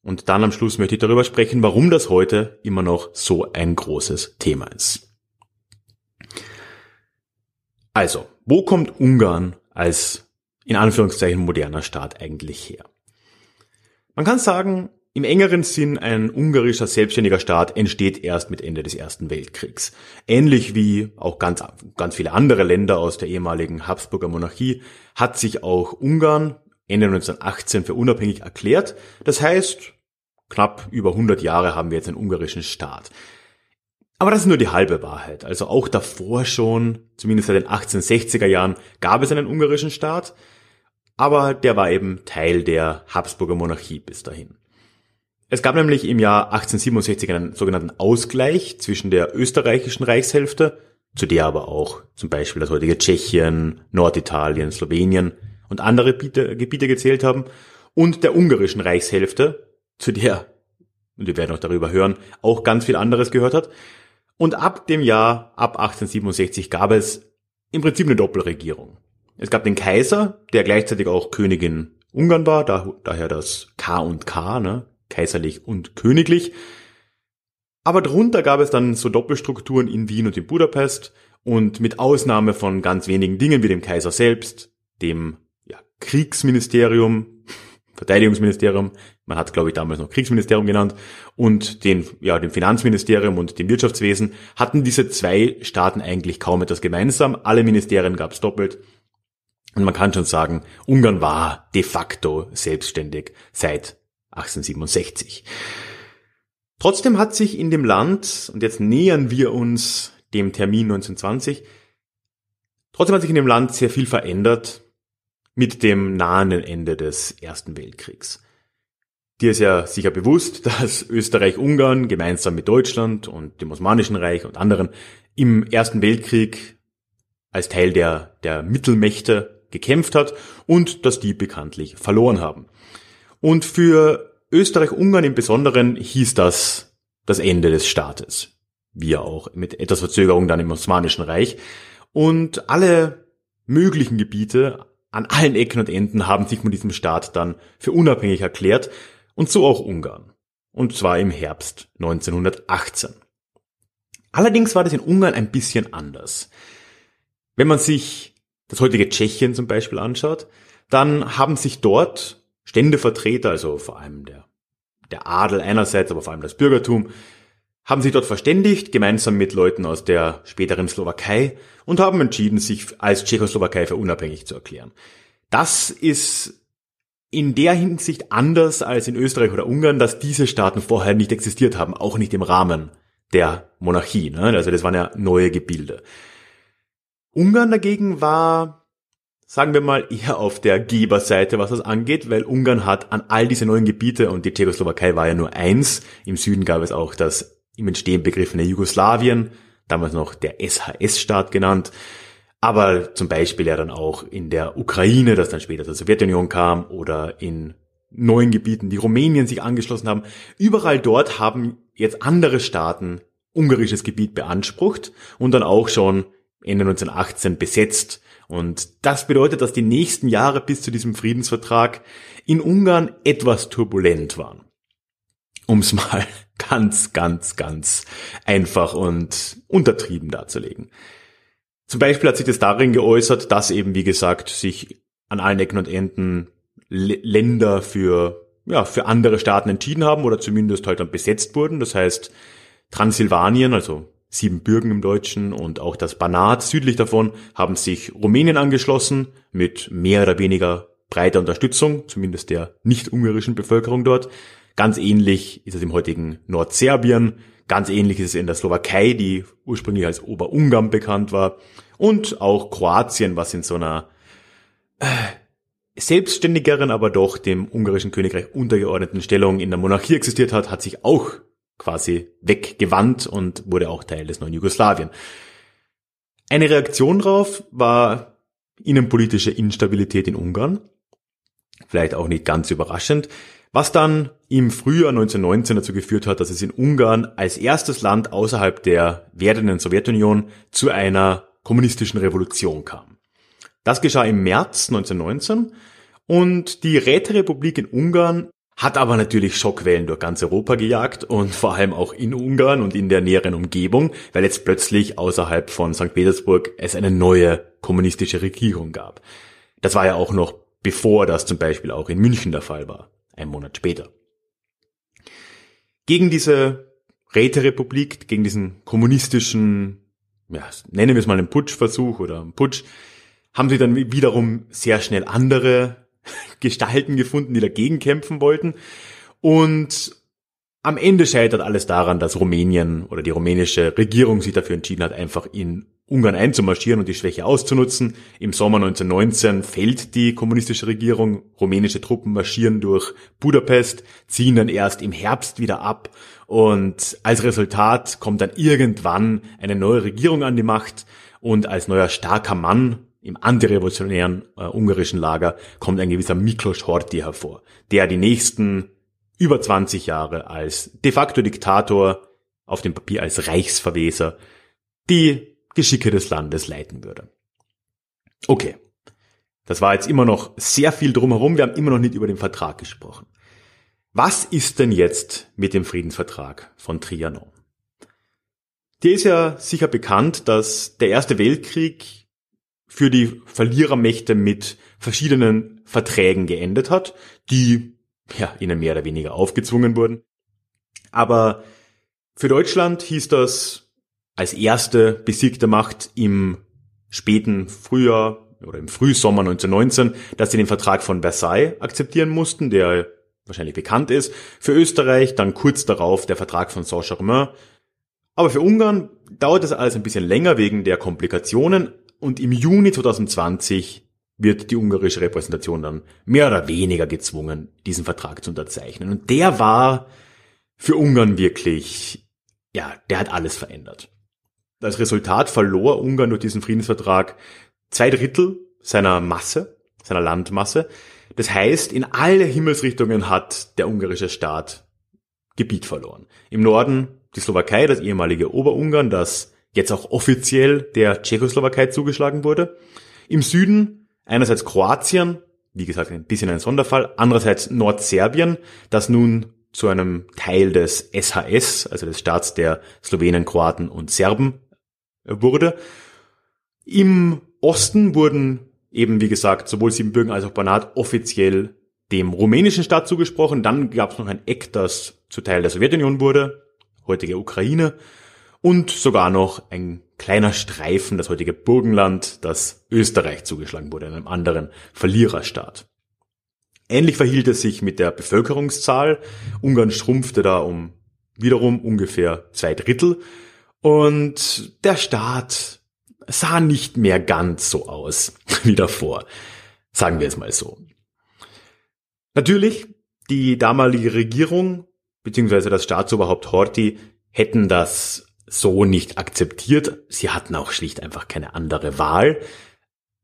und dann am Schluss möchte ich darüber sprechen, warum das heute immer noch so ein großes Thema ist. Also, wo kommt Ungarn als in Anführungszeichen moderner Staat eigentlich her? Man kann sagen, im engeren Sinn ein ungarischer selbstständiger Staat entsteht erst mit Ende des Ersten Weltkriegs. Ähnlich wie auch ganz, ganz viele andere Länder aus der ehemaligen Habsburger Monarchie hat sich auch Ungarn Ende 1918 für unabhängig erklärt. Das heißt, knapp über 100 Jahre haben wir jetzt einen ungarischen Staat. Aber das ist nur die halbe Wahrheit. Also auch davor schon, zumindest seit den 1860er Jahren, gab es einen ungarischen Staat. Aber der war eben Teil der Habsburger Monarchie bis dahin. Es gab nämlich im Jahr 1867 einen sogenannten Ausgleich zwischen der österreichischen Reichshälfte, zu der aber auch zum Beispiel das heutige Tschechien, Norditalien, Slowenien und andere Gebiete, Gebiete gezählt haben, und der ungarischen Reichshälfte, zu der, und wir werden auch darüber hören, auch ganz viel anderes gehört hat. Und ab dem Jahr, ab 1867, gab es im Prinzip eine Doppelregierung. Es gab den Kaiser, der gleichzeitig auch Königin Ungarn war, da, daher das K und K, ne? Kaiserlich und königlich. Aber drunter gab es dann so Doppelstrukturen in Wien und in Budapest und mit Ausnahme von ganz wenigen Dingen wie dem Kaiser selbst, dem ja, Kriegsministerium, Verteidigungsministerium, man hat glaube ich damals noch Kriegsministerium genannt, und den, ja, dem Finanzministerium und dem Wirtschaftswesen, hatten diese zwei Staaten eigentlich kaum etwas gemeinsam. Alle Ministerien gab es doppelt. Und man kann schon sagen, Ungarn war de facto selbstständig seit 1867. Trotzdem hat sich in dem Land, und jetzt nähern wir uns dem Termin 1920, trotzdem hat sich in dem Land sehr viel verändert mit dem nahenden Ende des Ersten Weltkriegs. Dir ist ja sicher bewusst, dass Österreich-Ungarn gemeinsam mit Deutschland und dem Osmanischen Reich und anderen im Ersten Weltkrieg als Teil der, der Mittelmächte gekämpft hat und dass die bekanntlich verloren haben. Und für Österreich-Ungarn im Besonderen hieß das das Ende des Staates. Wie auch mit etwas Verzögerung dann im Osmanischen Reich. Und alle möglichen Gebiete an allen Ecken und Enden haben sich von diesem Staat dann für unabhängig erklärt. Und so auch Ungarn. Und zwar im Herbst 1918. Allerdings war das in Ungarn ein bisschen anders. Wenn man sich das heutige Tschechien zum Beispiel anschaut, dann haben sich dort Ständevertreter, also vor allem der, der Adel einerseits, aber vor allem das Bürgertum, haben sich dort verständigt, gemeinsam mit Leuten aus der späteren Slowakei und haben entschieden, sich als Tschechoslowakei für unabhängig zu erklären. Das ist in der Hinsicht anders als in Österreich oder Ungarn, dass diese Staaten vorher nicht existiert haben, auch nicht im Rahmen der Monarchie. Ne? Also das waren ja neue Gebilde. Ungarn dagegen war sagen wir mal, eher auf der Geberseite, was das angeht, weil Ungarn hat an all diese neuen Gebiete und die Tschechoslowakei war ja nur eins. Im Süden gab es auch das im Entstehen begriffene Jugoslawien, damals noch der SHS-Staat genannt. Aber zum Beispiel ja dann auch in der Ukraine, das dann später zur Sowjetunion kam, oder in neuen Gebieten, die Rumänien sich angeschlossen haben. Überall dort haben jetzt andere Staaten ungarisches Gebiet beansprucht und dann auch schon Ende 1918 besetzt und das bedeutet, dass die nächsten Jahre bis zu diesem Friedensvertrag in Ungarn etwas turbulent waren. Um es mal ganz, ganz, ganz einfach und untertrieben darzulegen. Zum Beispiel hat sich das darin geäußert, dass eben, wie gesagt, sich an allen Ecken und Enden Länder für, ja, für andere Staaten entschieden haben oder zumindest halt dann besetzt wurden. Das heißt, Transsilvanien, also Siebenbürgen im Deutschen und auch das Banat südlich davon haben sich Rumänien angeschlossen mit mehr oder weniger breiter Unterstützung, zumindest der nicht-ungarischen Bevölkerung dort. Ganz ähnlich ist es im heutigen Nordserbien, ganz ähnlich ist es in der Slowakei, die ursprünglich als Oberungarn bekannt war, und auch Kroatien, was in so einer äh, selbstständigeren, aber doch dem ungarischen Königreich untergeordneten Stellung in der Monarchie existiert hat, hat sich auch quasi weggewandt und wurde auch Teil des neuen Jugoslawien. Eine Reaktion darauf war innenpolitische Instabilität in Ungarn. Vielleicht auch nicht ganz überraschend. Was dann im Frühjahr 1919 dazu geführt hat, dass es in Ungarn als erstes Land außerhalb der werdenden Sowjetunion zu einer kommunistischen Revolution kam. Das geschah im März 1919 und die Räterepublik in Ungarn hat aber natürlich Schockwellen durch ganz Europa gejagt und vor allem auch in Ungarn und in der näheren Umgebung, weil jetzt plötzlich außerhalb von St. Petersburg es eine neue kommunistische Regierung gab. Das war ja auch noch bevor das zum Beispiel auch in München der Fall war, ein Monat später. Gegen diese Räterepublik, gegen diesen kommunistischen, ja, nennen wir es mal einen Putschversuch oder einen Putsch, haben sie dann wiederum sehr schnell andere Gestalten gefunden, die dagegen kämpfen wollten. Und am Ende scheitert alles daran, dass Rumänien oder die rumänische Regierung sich dafür entschieden hat, einfach in Ungarn einzumarschieren und die Schwäche auszunutzen. Im Sommer 1919 fällt die kommunistische Regierung, rumänische Truppen marschieren durch Budapest, ziehen dann erst im Herbst wieder ab und als Resultat kommt dann irgendwann eine neue Regierung an die Macht und als neuer starker Mann im antirevolutionären äh, ungarischen Lager kommt ein gewisser Miklos Horthy hervor, der die nächsten über 20 Jahre als de facto Diktator, auf dem Papier als Reichsverweser, die Geschicke des Landes leiten würde. Okay. Das war jetzt immer noch sehr viel drumherum. Wir haben immer noch nicht über den Vertrag gesprochen. Was ist denn jetzt mit dem Friedensvertrag von Trianon? Dir ist ja sicher bekannt, dass der Erste Weltkrieg für die Verlierermächte mit verschiedenen Verträgen geendet hat, die ja, ihnen mehr oder weniger aufgezwungen wurden. Aber für Deutschland hieß das als erste besiegte Macht im späten Frühjahr oder im Frühsommer 1919, dass sie den Vertrag von Versailles akzeptieren mussten, der wahrscheinlich bekannt ist. Für Österreich dann kurz darauf der Vertrag von Saint-Germain. Aber für Ungarn dauert das alles ein bisschen länger wegen der Komplikationen und im Juni 2020 wird die ungarische Repräsentation dann mehr oder weniger gezwungen, diesen Vertrag zu unterzeichnen. Und der war für Ungarn wirklich, ja, der hat alles verändert. Als Resultat verlor Ungarn durch diesen Friedensvertrag zwei Drittel seiner Masse, seiner Landmasse. Das heißt, in alle Himmelsrichtungen hat der ungarische Staat Gebiet verloren. Im Norden die Slowakei, das ehemalige Oberungarn, das jetzt auch offiziell der Tschechoslowakei zugeschlagen wurde. Im Süden einerseits Kroatien, wie gesagt ein bisschen ein Sonderfall, andererseits Nordserbien, das nun zu einem Teil des SHS, also des Staats der Slowenen, Kroaten und Serben wurde. Im Osten wurden eben, wie gesagt, sowohl Siebenbürgen als auch Banat offiziell dem rumänischen Staat zugesprochen. Dann gab es noch ein Eck, das zu Teil der Sowjetunion wurde, heutige Ukraine und sogar noch ein kleiner Streifen, das heutige Burgenland, das Österreich zugeschlagen wurde, einem anderen Verliererstaat. Ähnlich verhielt es sich mit der Bevölkerungszahl. Ungarn schrumpfte da um wiederum ungefähr zwei Drittel und der Staat sah nicht mehr ganz so aus wie davor. Sagen wir es mal so. Natürlich, die damalige Regierung beziehungsweise das Staatsoberhaupt Horthy hätten das so nicht akzeptiert. Sie hatten auch schlicht einfach keine andere Wahl.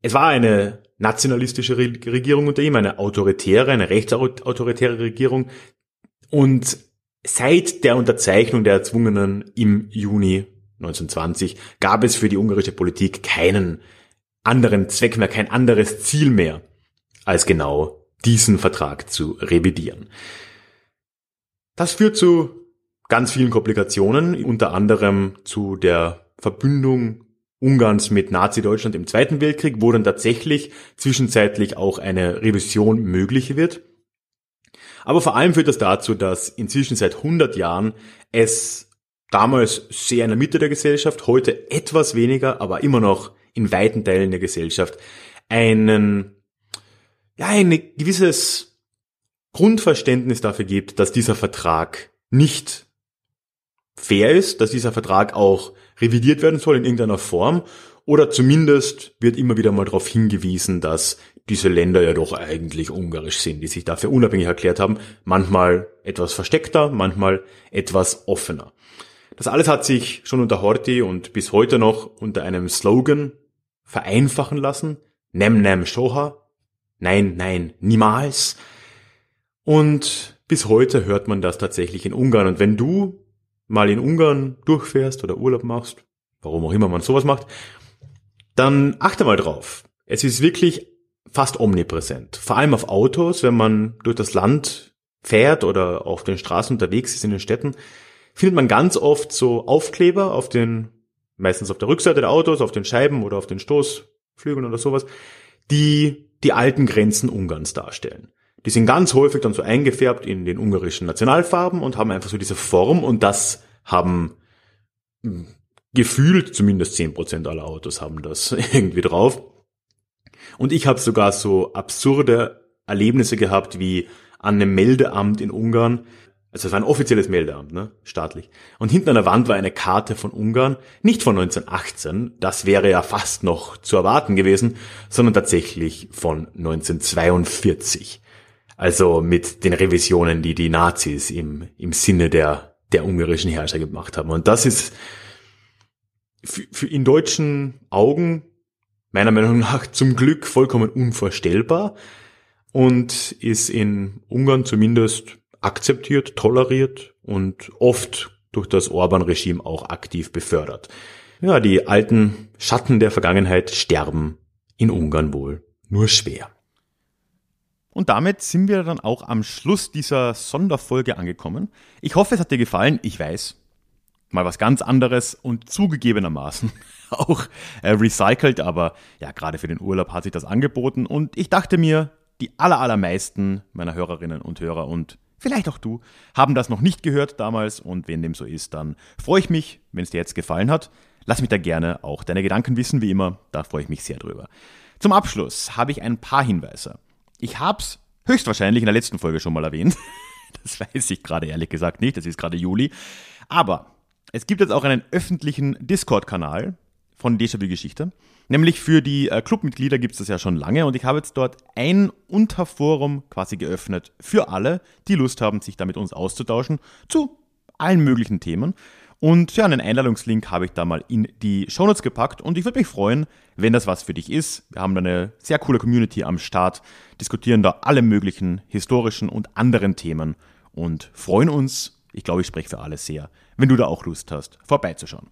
Es war eine nationalistische Regierung unter ihm, eine autoritäre, eine rechtsautoritäre Regierung. Und seit der Unterzeichnung der Erzwungenen im Juni 1920 gab es für die ungarische Politik keinen anderen Zweck mehr, kein anderes Ziel mehr, als genau diesen Vertrag zu revidieren. Das führt zu ganz vielen Komplikationen, unter anderem zu der Verbündung Ungarns mit Nazi-Deutschland im Zweiten Weltkrieg, wo dann tatsächlich zwischenzeitlich auch eine Revision möglich wird. Aber vor allem führt das dazu, dass inzwischen seit 100 Jahren es damals sehr in der Mitte der Gesellschaft, heute etwas weniger, aber immer noch in weiten Teilen der Gesellschaft einen, ja, ein gewisses Grundverständnis dafür gibt, dass dieser Vertrag nicht fair ist, dass dieser Vertrag auch revidiert werden soll in irgendeiner Form. Oder zumindest wird immer wieder mal darauf hingewiesen, dass diese Länder ja doch eigentlich ungarisch sind, die sich dafür unabhängig erklärt haben. Manchmal etwas versteckter, manchmal etwas offener. Das alles hat sich schon unter Horthy und bis heute noch unter einem Slogan vereinfachen lassen. Nem nem shoha. Nein, nein, niemals. Und bis heute hört man das tatsächlich in Ungarn. Und wenn du mal in Ungarn durchfährst oder Urlaub machst, warum auch immer man sowas macht, dann achte mal drauf. Es ist wirklich fast omnipräsent. Vor allem auf Autos, wenn man durch das Land fährt oder auf den Straßen unterwegs ist in den Städten, findet man ganz oft so Aufkleber auf den, meistens auf der Rückseite der Autos, auf den Scheiben oder auf den Stoßflügeln oder sowas, die die alten Grenzen Ungarns darstellen. Die sind ganz häufig dann so eingefärbt in den ungarischen Nationalfarben und haben einfach so diese Form und das haben hm, gefühlt zumindest zehn Prozent aller Autos haben das irgendwie drauf. Und ich habe sogar so absurde Erlebnisse gehabt wie an einem Meldeamt in Ungarn. Also es war ein offizielles Meldeamt, ne? staatlich. Und hinten an der Wand war eine Karte von Ungarn, nicht von 1918, das wäre ja fast noch zu erwarten gewesen, sondern tatsächlich von 1942. Also mit den Revisionen, die die Nazis im, im Sinne der, der ungarischen Herrscher gemacht haben. Und das ist für, für in deutschen Augen meiner Meinung nach zum Glück vollkommen unvorstellbar und ist in Ungarn zumindest akzeptiert, toleriert und oft durch das Orban-Regime auch aktiv befördert. Ja, die alten Schatten der Vergangenheit sterben in Ungarn wohl nur schwer. Und damit sind wir dann auch am Schluss dieser Sonderfolge angekommen. Ich hoffe, es hat dir gefallen. Ich weiß, mal was ganz anderes und zugegebenermaßen auch äh, recycelt, aber ja, gerade für den Urlaub hat sich das angeboten und ich dachte mir, die aller, allermeisten meiner Hörerinnen und Hörer und vielleicht auch du haben das noch nicht gehört damals und wenn dem so ist, dann freue ich mich, wenn es dir jetzt gefallen hat. Lass mich da gerne auch deine Gedanken wissen, wie immer, da freue ich mich sehr drüber. Zum Abschluss habe ich ein paar Hinweise. Ich habe es höchstwahrscheinlich in der letzten Folge schon mal erwähnt. Das weiß ich gerade ehrlich gesagt nicht, das ist gerade Juli. Aber es gibt jetzt auch einen öffentlichen Discord-Kanal von Déjà-vu Geschichte. Nämlich für die äh, Clubmitglieder gibt es das ja schon lange und ich habe jetzt dort ein Unterforum quasi geöffnet für alle, die Lust haben, sich da mit uns auszutauschen zu allen möglichen Themen. Und ja, einen Einladungslink habe ich da mal in die Shownotes gepackt und ich würde mich freuen, wenn das was für dich ist. Wir haben da eine sehr coole Community am Start, diskutieren da alle möglichen historischen und anderen Themen und freuen uns, ich glaube, ich spreche für alle sehr, wenn du da auch Lust hast, vorbeizuschauen.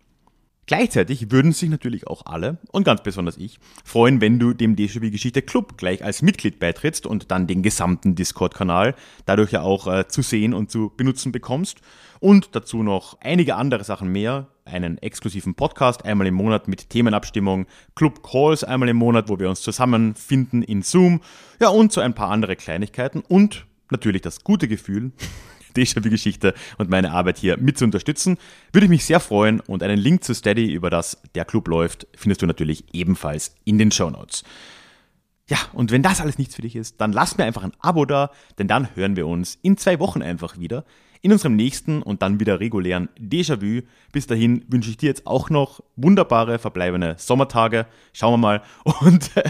Gleichzeitig würden sich natürlich auch alle, und ganz besonders ich, freuen, wenn du dem Déjà-vu Geschichte Club gleich als Mitglied beitrittst und dann den gesamten Discord-Kanal dadurch ja auch äh, zu sehen und zu benutzen bekommst. Und dazu noch einige andere Sachen mehr, einen exklusiven Podcast einmal im Monat mit Themenabstimmung, Club Calls einmal im Monat, wo wir uns zusammenfinden in Zoom, ja und so ein paar andere Kleinigkeiten und natürlich das gute Gefühl, Déjà-vu-Geschichte und meine Arbeit hier mit zu unterstützen. Würde ich mich sehr freuen und einen Link zu Steady, über das der Club läuft, findest du natürlich ebenfalls in den Show Notes. Ja, und wenn das alles nichts für dich ist, dann lass mir einfach ein Abo da, denn dann hören wir uns in zwei Wochen einfach wieder in unserem nächsten und dann wieder regulären Déjà-vu. Bis dahin wünsche ich dir jetzt auch noch wunderbare verbleibende Sommertage. Schauen wir mal. Und äh,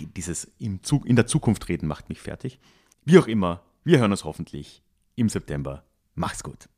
dieses im Zug, in der Zukunft reden macht mich fertig. Wie auch immer, wir hören uns hoffentlich im September. Mach's gut.